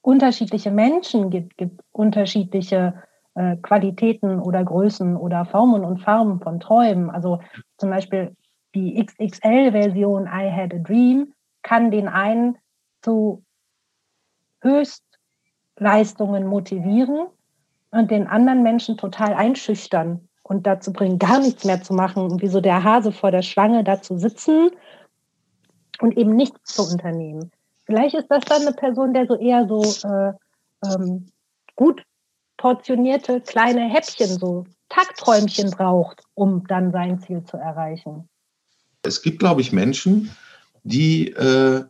unterschiedliche Menschen gibt, gibt unterschiedliche äh, Qualitäten oder Größen oder Formen und Farben von Träumen. Also zum Beispiel die XXL-Version I Had a Dream kann den einen zu Höchstleistungen motivieren und den anderen Menschen total einschüchtern und dazu bringen, gar nichts mehr zu machen und wie so der Hase vor der Schlange da zu sitzen und eben nichts zu unternehmen. Vielleicht ist das dann eine Person, der so eher so äh, ähm, gut portionierte kleine Häppchen, so Tagträumchen braucht, um dann sein Ziel zu erreichen. Es gibt, glaube ich, Menschen, die äh,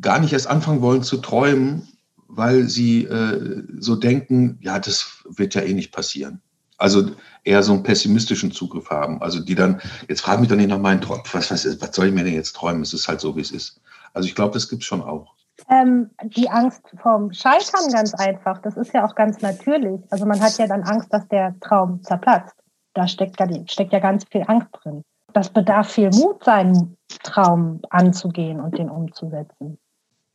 gar nicht erst anfangen wollen zu träumen, weil sie äh, so denken, ja, das wird ja eh nicht passieren. Also eher so einen pessimistischen Zugriff haben. Also die dann, jetzt fragen mich doch nicht nach meinen Träumen, was, was, was soll ich mir denn jetzt träumen? Es ist halt so, wie es ist. Also ich glaube, das gibt es schon auch. Ähm, die Angst vom Scheitern ganz einfach. Das ist ja auch ganz natürlich. Also man hat ja dann Angst, dass der Traum zerplatzt. Da steckt, steckt ja ganz viel Angst drin das bedarf viel Mut, seinen Traum anzugehen und den umzusetzen.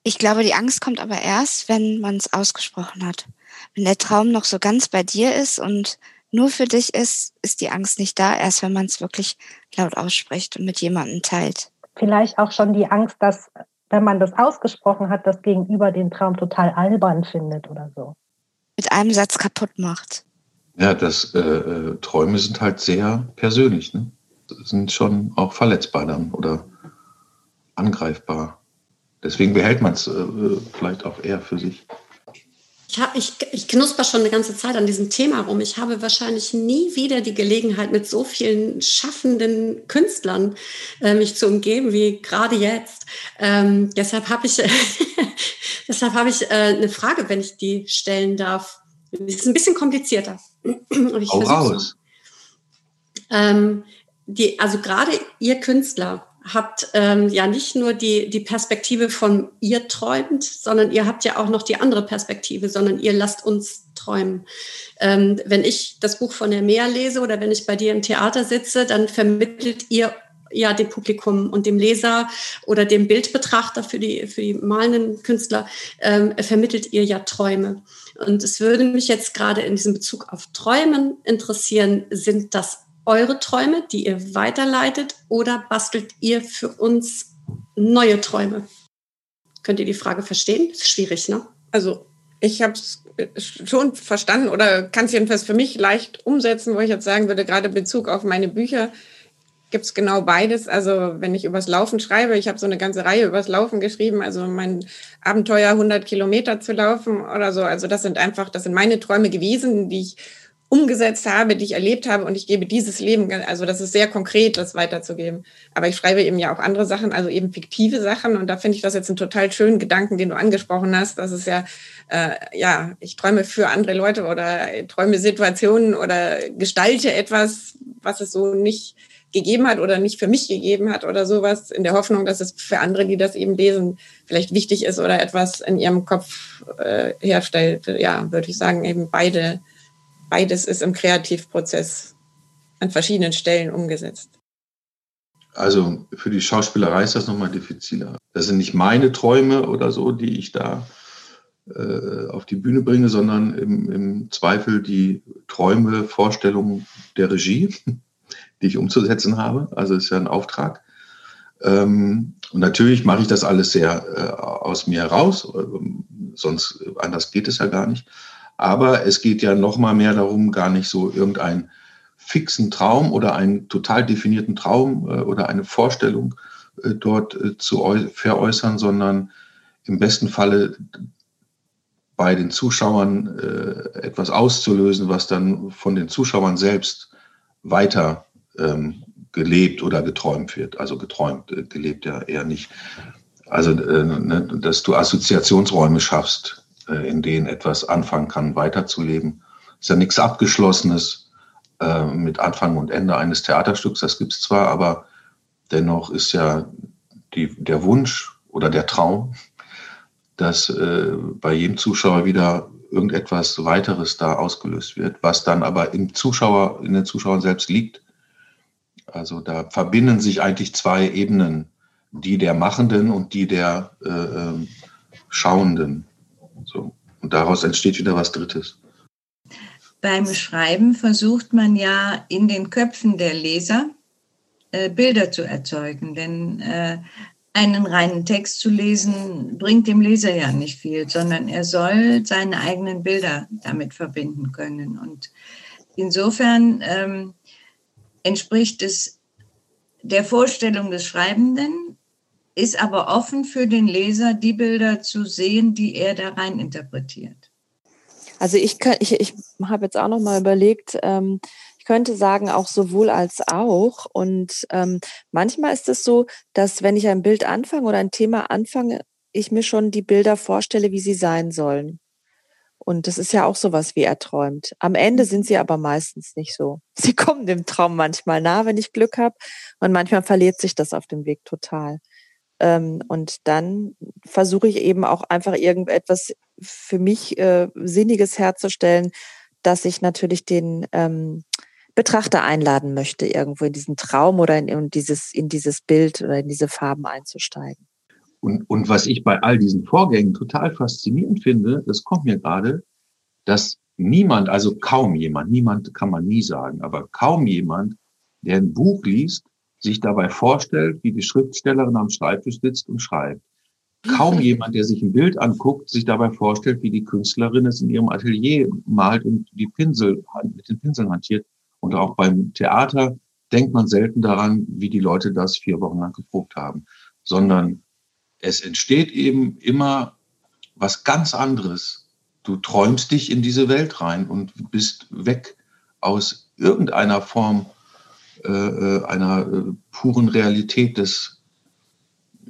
Ich glaube, die Angst kommt aber erst, wenn man es ausgesprochen hat. Wenn der Traum noch so ganz bei dir ist und nur für dich ist, ist die Angst nicht da, erst wenn man es wirklich laut ausspricht und mit jemandem teilt. Vielleicht auch schon die Angst, dass, wenn man das ausgesprochen hat, das Gegenüber den Traum total albern findet oder so. Mit einem Satz kaputt macht. Ja, das äh, äh Träume sind halt sehr persönlich. Ne? Sind schon auch verletzbar dann oder angreifbar. Deswegen behält man es äh, vielleicht auch eher für sich. Ich, hab, ich, ich knusper schon eine ganze Zeit an diesem Thema rum. Ich habe wahrscheinlich nie wieder die Gelegenheit, mit so vielen schaffenden Künstlern äh, mich zu umgeben wie gerade jetzt. Ähm, deshalb habe ich, (laughs) deshalb habe ich äh, eine Frage, wenn ich die stellen darf. Das ist ein bisschen komplizierter. ich Hau raus. Ähm, die, also gerade ihr Künstler habt ähm, ja nicht nur die, die Perspektive von ihr träumt, sondern ihr habt ja auch noch die andere Perspektive, sondern ihr lasst uns träumen. Ähm, wenn ich das Buch von der Meer lese oder wenn ich bei dir im Theater sitze, dann vermittelt ihr ja dem Publikum und dem Leser oder dem Bildbetrachter für die, für die malenden Künstler, ähm, vermittelt ihr ja Träume. Und es würde mich jetzt gerade in diesem Bezug auf Träumen interessieren, sind das eure Träume, die ihr weiterleitet, oder bastelt ihr für uns neue Träume? Könnt ihr die Frage verstehen? Ist schwierig, ne? Also ich habe es schon verstanden oder kann es jedenfalls für mich leicht umsetzen, wo ich jetzt sagen würde, gerade in Bezug auf meine Bücher, gibt es genau beides. Also wenn ich übers Laufen schreibe, ich habe so eine ganze Reihe übers Laufen geschrieben, also mein Abenteuer 100 Kilometer zu laufen oder so. Also das sind einfach, das sind meine Träume gewesen, die ich umgesetzt habe, die ich erlebt habe und ich gebe dieses Leben, also das ist sehr konkret, das weiterzugeben. Aber ich schreibe eben ja auch andere Sachen, also eben fiktive Sachen und da finde ich das jetzt einen total schönen Gedanken, den du angesprochen hast. Das ist ja, äh, ja, ich träume für andere Leute oder träume Situationen oder gestalte etwas, was es so nicht gegeben hat oder nicht für mich gegeben hat oder sowas, in der Hoffnung, dass es für andere, die das eben lesen, vielleicht wichtig ist oder etwas in ihrem Kopf äh, herstellt. Ja, würde ich sagen, eben beide beides ist im Kreativprozess an verschiedenen Stellen umgesetzt. Also für die Schauspielerei ist das nochmal diffiziler. Das sind nicht meine Träume oder so, die ich da äh, auf die Bühne bringe, sondern im, im Zweifel die Träume, Vorstellungen der Regie, (laughs) die ich umzusetzen habe. Also ist ja ein Auftrag. Ähm, und natürlich mache ich das alles sehr äh, aus mir heraus, sonst anders geht es ja gar nicht. Aber es geht ja noch mal mehr darum, gar nicht so irgendeinen fixen Traum oder einen total definierten Traum äh, oder eine Vorstellung äh, dort äh, zu veräußern, sondern im besten Falle bei den Zuschauern etwas auszulösen, was dann von den Zuschauern selbst weiter ähm, gelebt oder geträumt wird. Also geträumt, gelebt ja eher nicht. Also, ne, dass du Assoziationsräume schaffst, äh, in denen etwas anfangen kann, weiterzuleben. Ist ja nichts Abgeschlossenes äh, mit Anfang und Ende eines Theaterstücks, das gibt es zwar, aber dennoch ist ja die, der Wunsch oder der Traum, (laughs) dass äh, bei jedem Zuschauer wieder irgendetwas weiteres da ausgelöst wird, was dann aber im Zuschauer, in den Zuschauern selbst liegt. Also da verbinden sich eigentlich zwei Ebenen, die der Machenden und die der äh, ähm, Schauenden. So. Und daraus entsteht wieder was Drittes. Beim Schreiben versucht man ja in den Köpfen der Leser äh, Bilder zu erzeugen, denn äh, einen reinen Text zu lesen bringt dem Leser ja nicht viel, sondern er soll seine eigenen Bilder damit verbinden können. Und insofern ähm, entspricht es der Vorstellung des Schreibenden, ist aber offen für den Leser, die Bilder zu sehen, die er da rein interpretiert. Also ich, ich, ich habe jetzt auch noch mal überlegt, ähm, ich könnte sagen auch sowohl als auch. Und ähm, manchmal ist es so, dass wenn ich ein Bild anfange oder ein Thema anfange, ich mir schon die Bilder vorstelle, wie sie sein sollen. Und das ist ja auch sowas wie erträumt. Am Ende sind sie aber meistens nicht so. (laughs) Sie kommen dem Traum manchmal nah, wenn ich Glück habe. Und manchmal verliert sich das auf dem Weg total. Ähm, und dann versuche ich eben auch einfach irgendetwas für mich äh, Sinniges herzustellen, dass ich natürlich den ähm, Betrachter einladen möchte, irgendwo in diesen Traum oder in, in, dieses, in dieses Bild oder in diese Farben einzusteigen. Und, und was ich bei all diesen Vorgängen total faszinierend finde, das kommt mir gerade, dass niemand, also kaum jemand, niemand kann man nie sagen, aber kaum jemand, der ein Buch liest, sich dabei vorstellt, wie die Schriftstellerin am Schreibtisch sitzt und schreibt. Kaum (laughs) jemand, der sich ein Bild anguckt, sich dabei vorstellt, wie die Künstlerin es in ihrem Atelier malt und die Pinsel mit den Pinseln hantiert. Und auch beim Theater denkt man selten daran, wie die Leute das vier Wochen lang geprobt haben, sondern es entsteht eben immer was ganz anderes. Du träumst dich in diese Welt rein und bist weg aus irgendeiner Form äh, äh, einer äh, puren Realität des,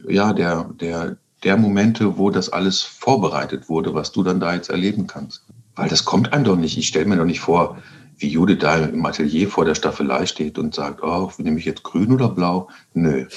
ja, der, der, der Momente, wo das alles vorbereitet wurde, was du dann da jetzt erleben kannst. Weil das kommt einem doch nicht. Ich stelle mir doch nicht vor, wie Judith da im Atelier vor der Staffelei steht und sagt, oh, nehme ich jetzt grün oder blau? Nö.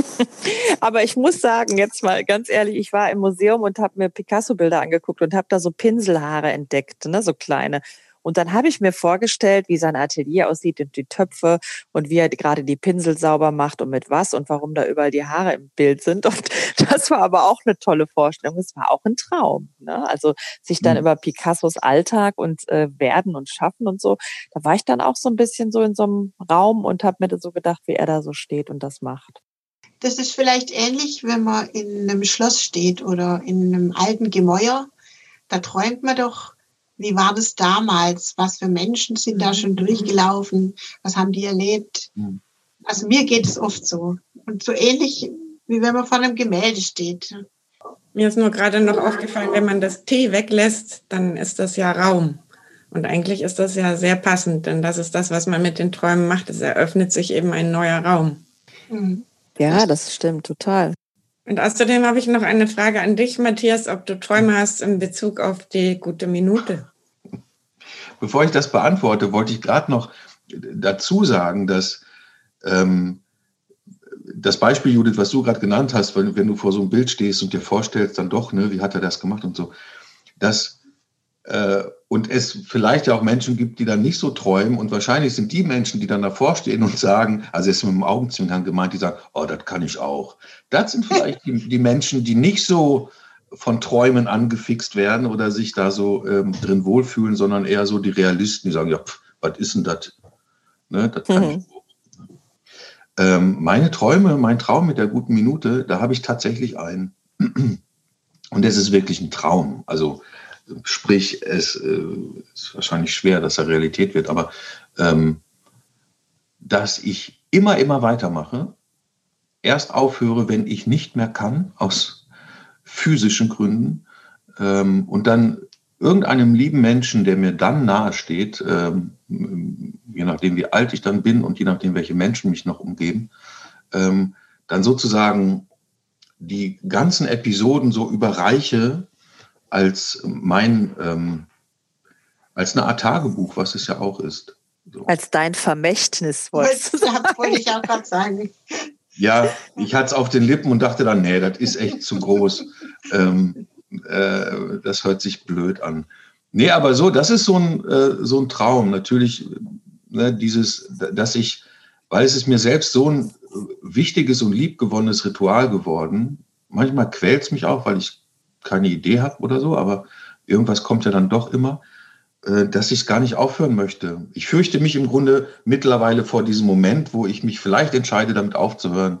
(laughs) Aber ich muss sagen, jetzt mal ganz ehrlich, ich war im Museum und habe mir Picasso-Bilder angeguckt und habe da so Pinselhaare entdeckt, ne, so kleine. Und dann habe ich mir vorgestellt, wie sein Atelier aussieht und die Töpfe und wie er gerade die Pinsel sauber macht und mit was und warum da überall die Haare im Bild sind. (laughs) Und das war aber auch eine tolle Vorstellung. Es war auch ein Traum. Ne? Also sich dann mhm. über Picassos Alltag und äh, Werden und Schaffen und so, da war ich dann auch so ein bisschen so in so einem Raum und habe mir so gedacht, wie er da so steht und das macht. Das ist vielleicht ähnlich, wenn man in einem Schloss steht oder in einem alten Gemäuer. Da träumt man doch wie war das damals? Was für Menschen sind da schon durchgelaufen? Was haben die erlebt? Hm. Also mir geht es oft so. Und so ähnlich, wie wenn man vor einem Gemälde steht. Mir ist nur gerade noch aufgefallen, wenn man das T weglässt, dann ist das ja Raum. Und eigentlich ist das ja sehr passend, denn das ist das, was man mit den Träumen macht. Es eröffnet sich eben ein neuer Raum. Mhm. Ja, das stimmt total. Und außerdem habe ich noch eine Frage an dich, Matthias, ob du Träume hast in Bezug auf die gute Minute. Bevor ich das beantworte, wollte ich gerade noch dazu sagen, dass ähm, das Beispiel, Judith, was du gerade genannt hast, wenn, wenn, du vor so einem Bild stehst und dir vorstellst, dann doch, ne, wie hat er das gemacht und so, dass äh, und es vielleicht ja auch Menschen gibt, die dann nicht so träumen und wahrscheinlich sind die Menschen, die dann davor stehen und sagen, also es ist mit dem Augenzwinkern gemeint, die sagen, oh, das kann ich auch. Das sind vielleicht die, die Menschen, die nicht so von Träumen angefixt werden oder sich da so ähm, drin wohlfühlen, sondern eher so die Realisten, die sagen, ja, pff, was ist denn das? Ne, das kann mhm. ich auch. Ähm, meine Träume, mein Traum mit der guten Minute, da habe ich tatsächlich einen. Und es ist wirklich ein Traum. Also sprich, es äh, ist wahrscheinlich schwer, dass er Realität wird, aber ähm, dass ich immer, immer weitermache, erst aufhöre, wenn ich nicht mehr kann, aus physischen Gründen, ähm, und dann irgendeinem lieben Menschen, der mir dann nahesteht, ähm, je nachdem, wie alt ich dann bin und je nachdem, welche Menschen mich noch umgeben, ähm, dann sozusagen die ganzen Episoden so überreiche als mein, ähm, als eine Art Tagebuch, was es ja auch ist. So. Als dein Vermächtnis, wolltest du sagen. Das (laughs) wollte ich auch gerade sagen. Ja, ich hatte es auf den Lippen und dachte dann, nee, das ist echt zu groß. Ähm, äh, das hört sich blöd an. Nee, aber so, das ist so ein, äh, so ein Traum. Natürlich, ne, dieses, dass ich, weil es ist mir selbst so ein wichtiges und liebgewonnenes Ritual geworden. Manchmal quält es mich auch, weil ich keine Idee habe oder so, aber irgendwas kommt ja dann doch immer, äh, dass ich es gar nicht aufhören möchte. Ich fürchte mich im Grunde mittlerweile vor diesem Moment, wo ich mich vielleicht entscheide, damit aufzuhören,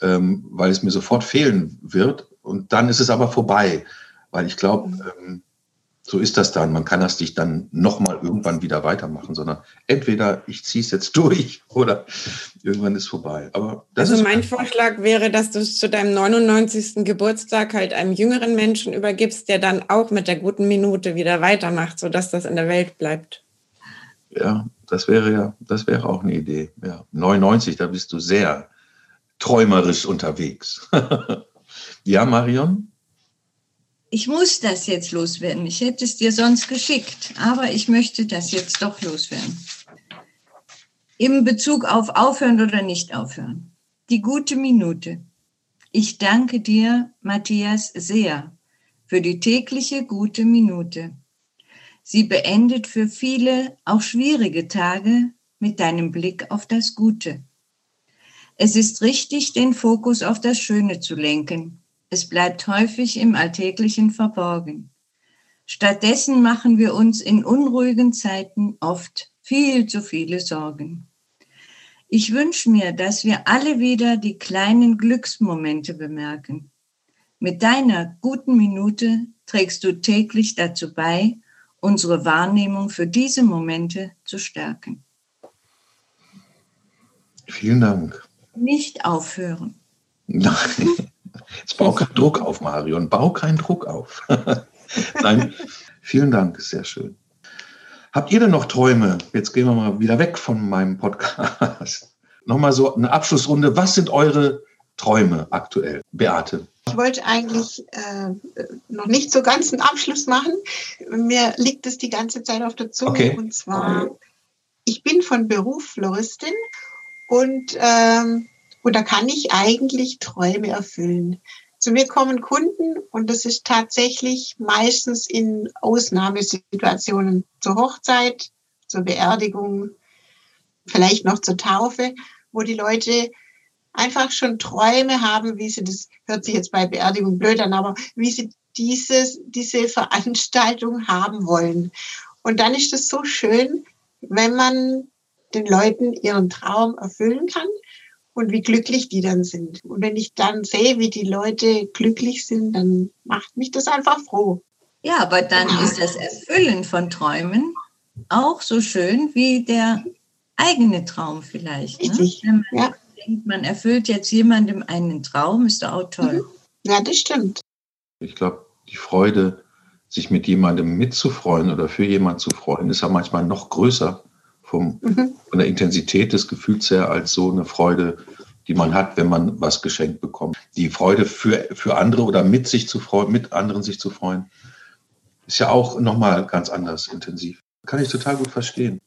ähm, weil es mir sofort fehlen wird. Und dann ist es aber vorbei, weil ich glaube, mhm. So ist das dann. Man kann das nicht dann nochmal irgendwann wieder weitermachen, sondern entweder ich ziehe es jetzt (laughs) durch oder irgendwann ist vorbei. Aber also mein Vorschlag wäre, dass du es zu deinem 99. Geburtstag halt einem jüngeren Menschen übergibst, der dann auch mit der guten Minute wieder weitermacht, sodass das in der Welt bleibt. Ja, das wäre ja, das wäre auch eine Idee. Ja, 99, da bist du sehr träumerisch unterwegs. (laughs) ja, Marion? Ich muss das jetzt loswerden. Ich hätte es dir sonst geschickt, aber ich möchte das jetzt doch loswerden. Im Bezug auf aufhören oder nicht aufhören. Die gute Minute. Ich danke dir, Matthias, sehr für die tägliche gute Minute. Sie beendet für viele auch schwierige Tage mit deinem Blick auf das Gute. Es ist richtig, den Fokus auf das Schöne zu lenken es bleibt häufig im Alltäglichen verborgen. Stattdessen machen wir uns in unruhigen Zeiten oft viel zu viele Sorgen. Ich wünsche mir, dass wir alle wieder die kleinen Glücksmomente bemerken. Mit deiner guten Minute trägst du täglich dazu bei, unsere Wahrnehmung für diese Momente zu stärken. Vielen Dank. Nicht aufhören. Nein. Jetzt bau keinen Druck auf, Marion. Bau keinen Druck auf. (laughs) Nein, vielen Dank, sehr schön. Habt ihr denn noch Träume? Jetzt gehen wir mal wieder weg von meinem Podcast. (laughs) Nochmal so eine Abschlussrunde. Was sind eure Träume aktuell? Beate. Ich wollte eigentlich äh, noch nicht so ganz einen Abschluss machen. Mir liegt es die ganze Zeit auf der Zunge. Okay. Und zwar, ich bin von Beruf Floristin und ähm, und da kann ich eigentlich Träume erfüllen. Zu mir kommen Kunden und das ist tatsächlich meistens in Ausnahmesituationen zur Hochzeit, zur Beerdigung, vielleicht noch zur Taufe, wo die Leute einfach schon Träume haben, wie sie das, hört sich jetzt bei Beerdigung blöd an, aber wie sie dieses, diese Veranstaltung haben wollen. Und dann ist es so schön, wenn man den Leuten ihren Traum erfüllen kann und wie glücklich die dann sind. Und wenn ich dann sehe, wie die Leute glücklich sind, dann macht mich das einfach froh. Ja, aber dann ist das Erfüllen von Träumen auch so schön wie der eigene Traum vielleicht. Ne? Richtig. Ne? Wenn man ja. denkt, man erfüllt jetzt jemandem einen Traum, ist doch auch toll. Mhm. Ja, das stimmt. Ich glaube, die Freude, sich mit jemandem mitzufreuen oder für jemanden zu freuen, ist ja manchmal noch größer vom, mhm. von der Intensität des Gefühls her als so eine Freude, die man hat, wenn man was geschenkt bekommt. Die Freude für, für andere oder mit sich zu freuen, mit anderen sich zu freuen, ist ja auch nochmal ganz anders intensiv. Kann ich total gut verstehen.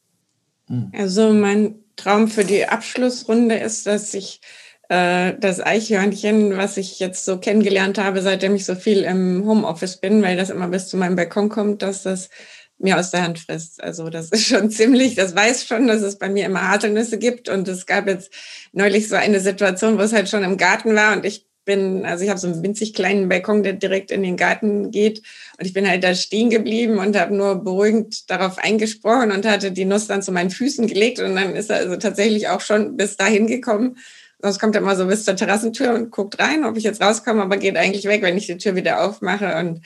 Hm. Also mein Traum für die Abschlussrunde ist, dass ich äh, das Eichhörnchen, was ich jetzt so kennengelernt habe, seitdem ich so viel im Homeoffice bin, weil das immer bis zu meinem Balkon kommt, dass das mir aus der Hand frisst. Also das ist schon (laughs) ziemlich, das weiß schon, dass es bei mir immer Haselnüsse gibt. Und es gab jetzt neulich so eine Situation, wo es halt schon im Garten war und ich bin, also ich habe so einen winzig kleinen Balkon, der direkt in den Garten geht. Und ich bin halt da stehen geblieben und habe nur beruhigend darauf eingesprochen und hatte die Nuss dann zu meinen Füßen gelegt. Und dann ist er also tatsächlich auch schon bis dahin gekommen. Sonst kommt er mal so bis zur Terrassentür und guckt rein, ob ich jetzt rauskomme, aber geht eigentlich weg, wenn ich die Tür wieder aufmache. Und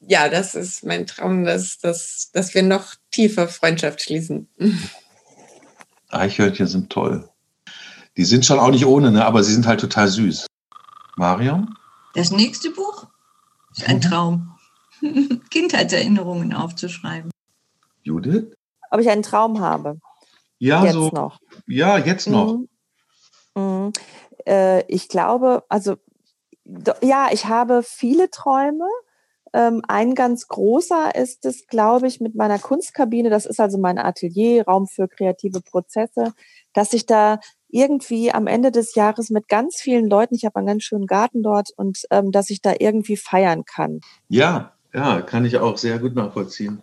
ja, das ist mein Traum, dass, dass, dass wir noch tiefer Freundschaft schließen. Eichhörnchen sind toll. Die sind schon auch nicht ohne, ne? aber sie sind halt total süß. Marion? Das nächste Buch ist ein mhm. Traum. (laughs) Kindheitserinnerungen aufzuschreiben. Judith? Ob ich einen Traum habe? Ja, jetzt so, noch. Ja, jetzt noch. Mhm. Mhm. Äh, ich glaube, also ja, ich habe viele Träume. Ähm, ein ganz großer ist es, glaube ich, mit meiner Kunstkabine. Das ist also mein Atelier, Raum für kreative Prozesse, dass ich da irgendwie am Ende des Jahres mit ganz vielen Leuten, ich habe einen ganz schönen Garten dort und ähm, dass ich da irgendwie feiern kann. Ja, ja, kann ich auch sehr gut nachvollziehen.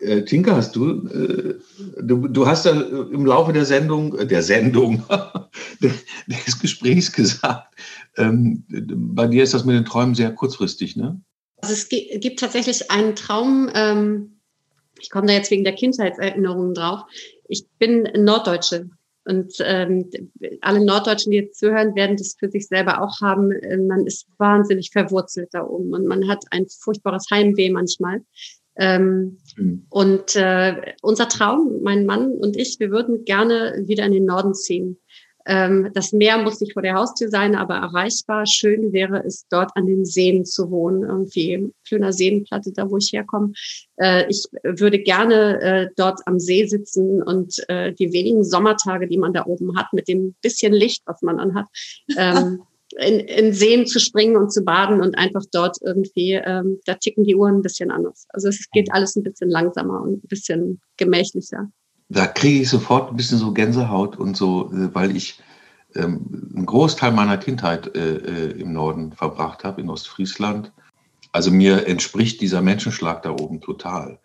Äh, Tinka, hast du, äh, du, du hast ja im Laufe der Sendung, äh, der Sendung, (laughs) des Gesprächs gesagt, ähm, bei dir ist das mit den Träumen sehr kurzfristig, ne? Also es gibt tatsächlich einen Traum, ähm, ich komme da jetzt wegen der Kindheitserinnerungen drauf. Ich bin Norddeutsche und ähm, alle Norddeutschen, die jetzt zuhören, werden das für sich selber auch haben. Man ist wahnsinnig verwurzelt da oben und man hat ein furchtbares Heimweh manchmal. Ähm, mhm. Und äh, unser Traum, mein Mann und ich, wir würden gerne wieder in den Norden ziehen. Ähm, das Meer muss nicht vor der Haustür sein, aber erreichbar. Schön wäre es, dort an den Seen zu wohnen, irgendwie Flöner Seenplatte, da wo ich herkomme. Äh, ich würde gerne äh, dort am See sitzen und äh, die wenigen Sommertage, die man da oben hat, mit dem bisschen Licht, was man dann hat, ähm, (laughs) in, in Seen zu springen und zu baden und einfach dort irgendwie, ähm, da ticken die Uhren ein bisschen anders. Also es geht alles ein bisschen langsamer und ein bisschen gemächlicher da kriege ich sofort ein bisschen so Gänsehaut und so, äh, weil ich ähm, einen Großteil meiner Kindheit äh, äh, im Norden verbracht habe, in Ostfriesland. Also mir entspricht dieser Menschenschlag da oben total.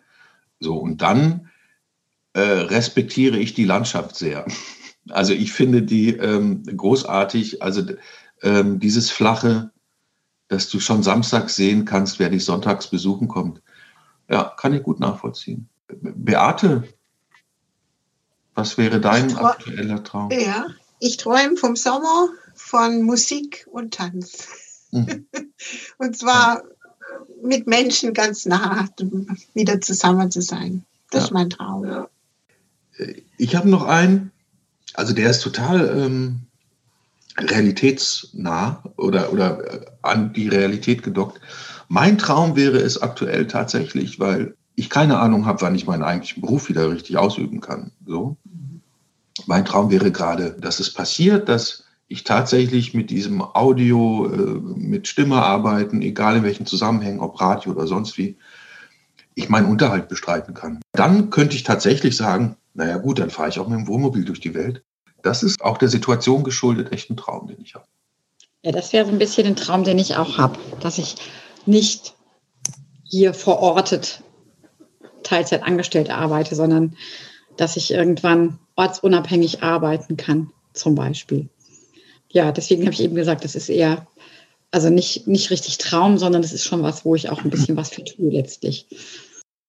So, und dann äh, respektiere ich die Landschaft sehr. (laughs) Also ich finde die ähm, großartig. Also ähm, dieses flache, dass du schon samstags sehen kannst, wer dich sonntags besuchen kommt. Ja, kann ich gut nachvollziehen. Beate, was wäre dein aktueller Traum? Ja, ich träume vom Sommer von Musik und Tanz. Mhm. (laughs) und zwar mit Menschen ganz nah wieder zusammen zu sein. Das ja. ist mein Traum. Ich habe noch einen, also der ist total ähm, realitätsnah oder, oder an die Realität gedockt. Mein Traum wäre es aktuell tatsächlich, weil ich keine Ahnung habe, wann ich meinen eigentlichen Beruf wieder richtig ausüben kann. So. Mein Traum wäre gerade, dass es passiert, dass ich tatsächlich mit diesem Audio, äh, mit Stimme arbeiten, egal in welchen Zusammenhängen, ob Radio oder sonst wie, ich meinen Unterhalt bestreiten kann. Dann könnte ich tatsächlich sagen, naja gut, dann fahre ich auch mit dem Wohnmobil durch die Welt. Das ist auch der Situation geschuldet echt ein Traum, den ich habe. Ja, das wäre so ein bisschen ein Traum, den ich auch habe, dass ich nicht hier verortet Teilzeit angestellt arbeite, sondern dass ich irgendwann ortsunabhängig arbeiten kann, zum Beispiel. Ja, deswegen habe ich eben gesagt, das ist eher, also nicht, nicht richtig Traum, sondern das ist schon was, wo ich auch ein bisschen was für tue letztlich.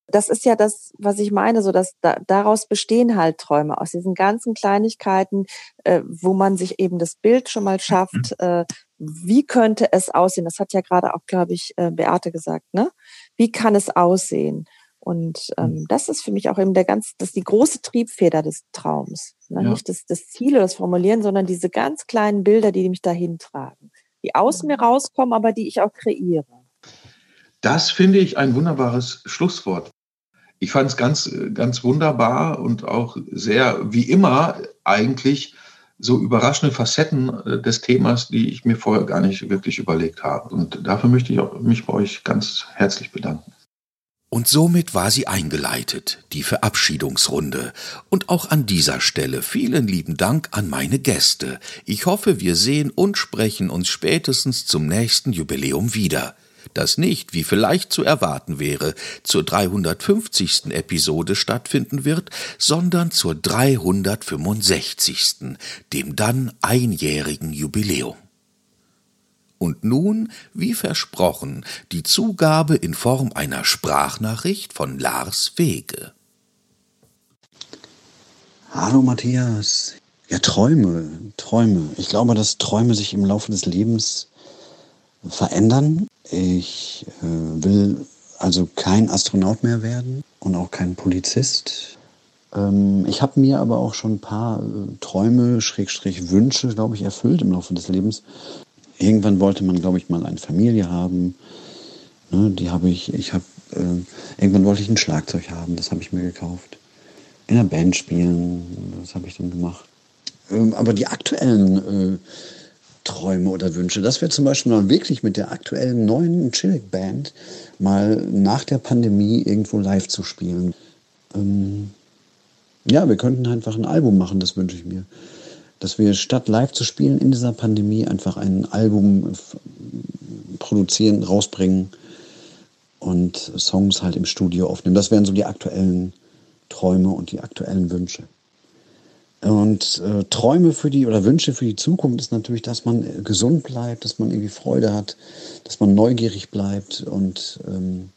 Das ist ja das, was ich meine, so dass da, daraus bestehen halt Träume aus diesen ganzen Kleinigkeiten, äh, wo man sich eben das Bild schon mal schafft. Äh, wie könnte es aussehen? Das hat ja gerade auch, glaube ich, äh, Beate gesagt. Ne? Wie kann es aussehen? Und ähm, mhm. das ist für mich auch eben der ganz, das ist die große Triebfeder des Traums. Ne? Ja. Nicht das, das Ziel oder das Formulieren, sondern diese ganz kleinen Bilder, die mich dahin tragen, die aus mir rauskommen, aber die ich auch kreiere. Das finde ich ein wunderbares Schlusswort. Ich fand es ganz, ganz wunderbar und auch sehr, wie immer, eigentlich so überraschende Facetten äh, des Themas, die ich mir vorher gar nicht wirklich überlegt habe. Und dafür möchte ich mich bei euch ganz herzlich bedanken. Und somit war sie eingeleitet, die Verabschiedungsrunde. Und auch an dieser Stelle vielen lieben Dank an meine Gäste. Ich hoffe, wir sehen und sprechen uns spätestens zum nächsten Jubiläum wieder. Das nicht, wie vielleicht zu erwarten wäre, zur 350. Episode stattfinden wird, sondern zur 365., dem dann einjährigen Jubiläum. Und nun, wie versprochen, die Zugabe in Form einer Sprachnachricht von Lars Wege. Hallo Matthias. Ja, Träume, Träume. Ich glaube, dass Träume sich im Laufe des Lebens verändern. Ich äh, will also kein Astronaut mehr werden und auch kein Polizist. Ähm, ich habe mir aber auch schon ein paar äh, Träume, Schrägstrich Wünsche, glaube ich, erfüllt im Laufe des Lebens. Irgendwann wollte man, glaube ich, mal eine Familie haben. Ne, die habe ich, ich habe, äh, irgendwann wollte ich ein Schlagzeug haben, das habe ich mir gekauft. In einer Band spielen, das habe ich dann gemacht. Ähm, aber die aktuellen äh, Träume oder Wünsche, das wäre zum Beispiel mal wirklich mit der aktuellen neuen Chillig-Band mal nach der Pandemie irgendwo live zu spielen. Ähm, ja, wir könnten einfach ein Album machen, das wünsche ich mir dass wir statt live zu spielen in dieser Pandemie einfach ein Album produzieren, rausbringen und Songs halt im Studio aufnehmen. Das wären so die aktuellen Träume und die aktuellen Wünsche. Und äh, Träume für die oder Wünsche für die Zukunft ist natürlich, dass man gesund bleibt, dass man irgendwie Freude hat, dass man neugierig bleibt und ähm,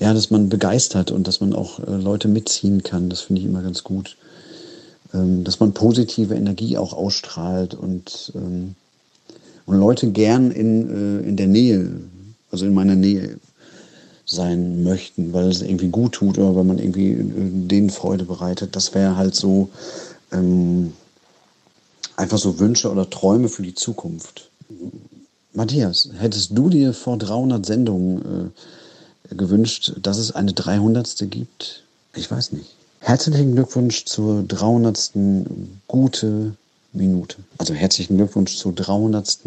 ja, dass man begeistert und dass man auch äh, Leute mitziehen kann. Das finde ich immer ganz gut. Ähm, dass man positive Energie auch ausstrahlt und, ähm, und Leute gern in, äh, in der Nähe, also in meiner Nähe sein möchten, weil es irgendwie gut tut oder weil man irgendwie äh, denen Freude bereitet. Das wäre halt so ähm, einfach so Wünsche oder Träume für die Zukunft. Matthias, hättest du dir vor 300 Sendungen äh, gewünscht, dass es eine 300. gibt? Ich weiß nicht. Herzlichen Glückwunsch zur 300. gute Minute. Also herzlichen Glückwunsch zur 300.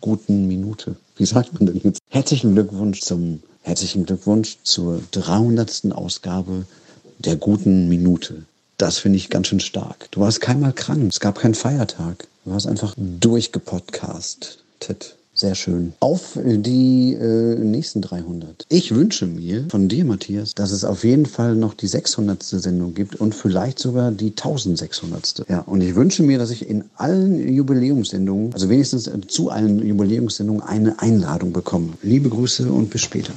guten Minute. Wie sagt man denn jetzt? Herzlichen Glückwunsch zum herzlichen Glückwunsch zur 300. Ausgabe der guten Minute. Das finde ich ganz schön stark. Du warst keinmal krank. Es gab keinen Feiertag. Du warst einfach durchgepodcastet. Sehr schön. Auf die äh, nächsten 300. Ich wünsche mir von dir, Matthias, dass es auf jeden Fall noch die 600. Sendung gibt und vielleicht sogar die 1600. Ja, und ich wünsche mir, dass ich in allen Jubiläumssendungen, also wenigstens zu allen Jubiläumssendungen, eine Einladung bekomme. Liebe Grüße und bis später.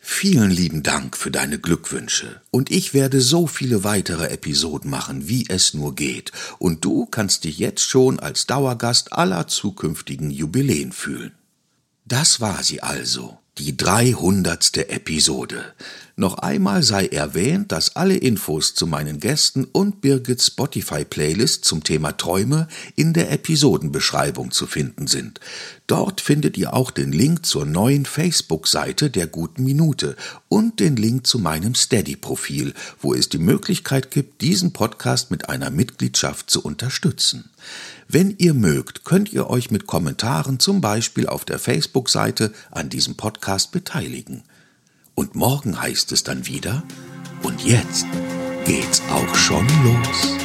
Vielen lieben Dank für deine Glückwünsche. Und ich werde so viele weitere Episoden machen, wie es nur geht. Und du kannst dich jetzt schon als Dauergast aller zukünftigen Jubiläen fühlen. Das war sie also, die dreihundertste Episode. Noch einmal sei erwähnt, dass alle Infos zu meinen Gästen und Birgits Spotify-Playlist zum Thema Träume in der Episodenbeschreibung zu finden sind. Dort findet ihr auch den Link zur neuen Facebook-Seite der Guten Minute und den Link zu meinem Steady-Profil, wo es die Möglichkeit gibt, diesen Podcast mit einer Mitgliedschaft zu unterstützen. Wenn ihr mögt, könnt ihr euch mit Kommentaren zum Beispiel auf der Facebook-Seite an diesem Podcast beteiligen. Und morgen heißt es dann wieder, und jetzt geht's auch schon los.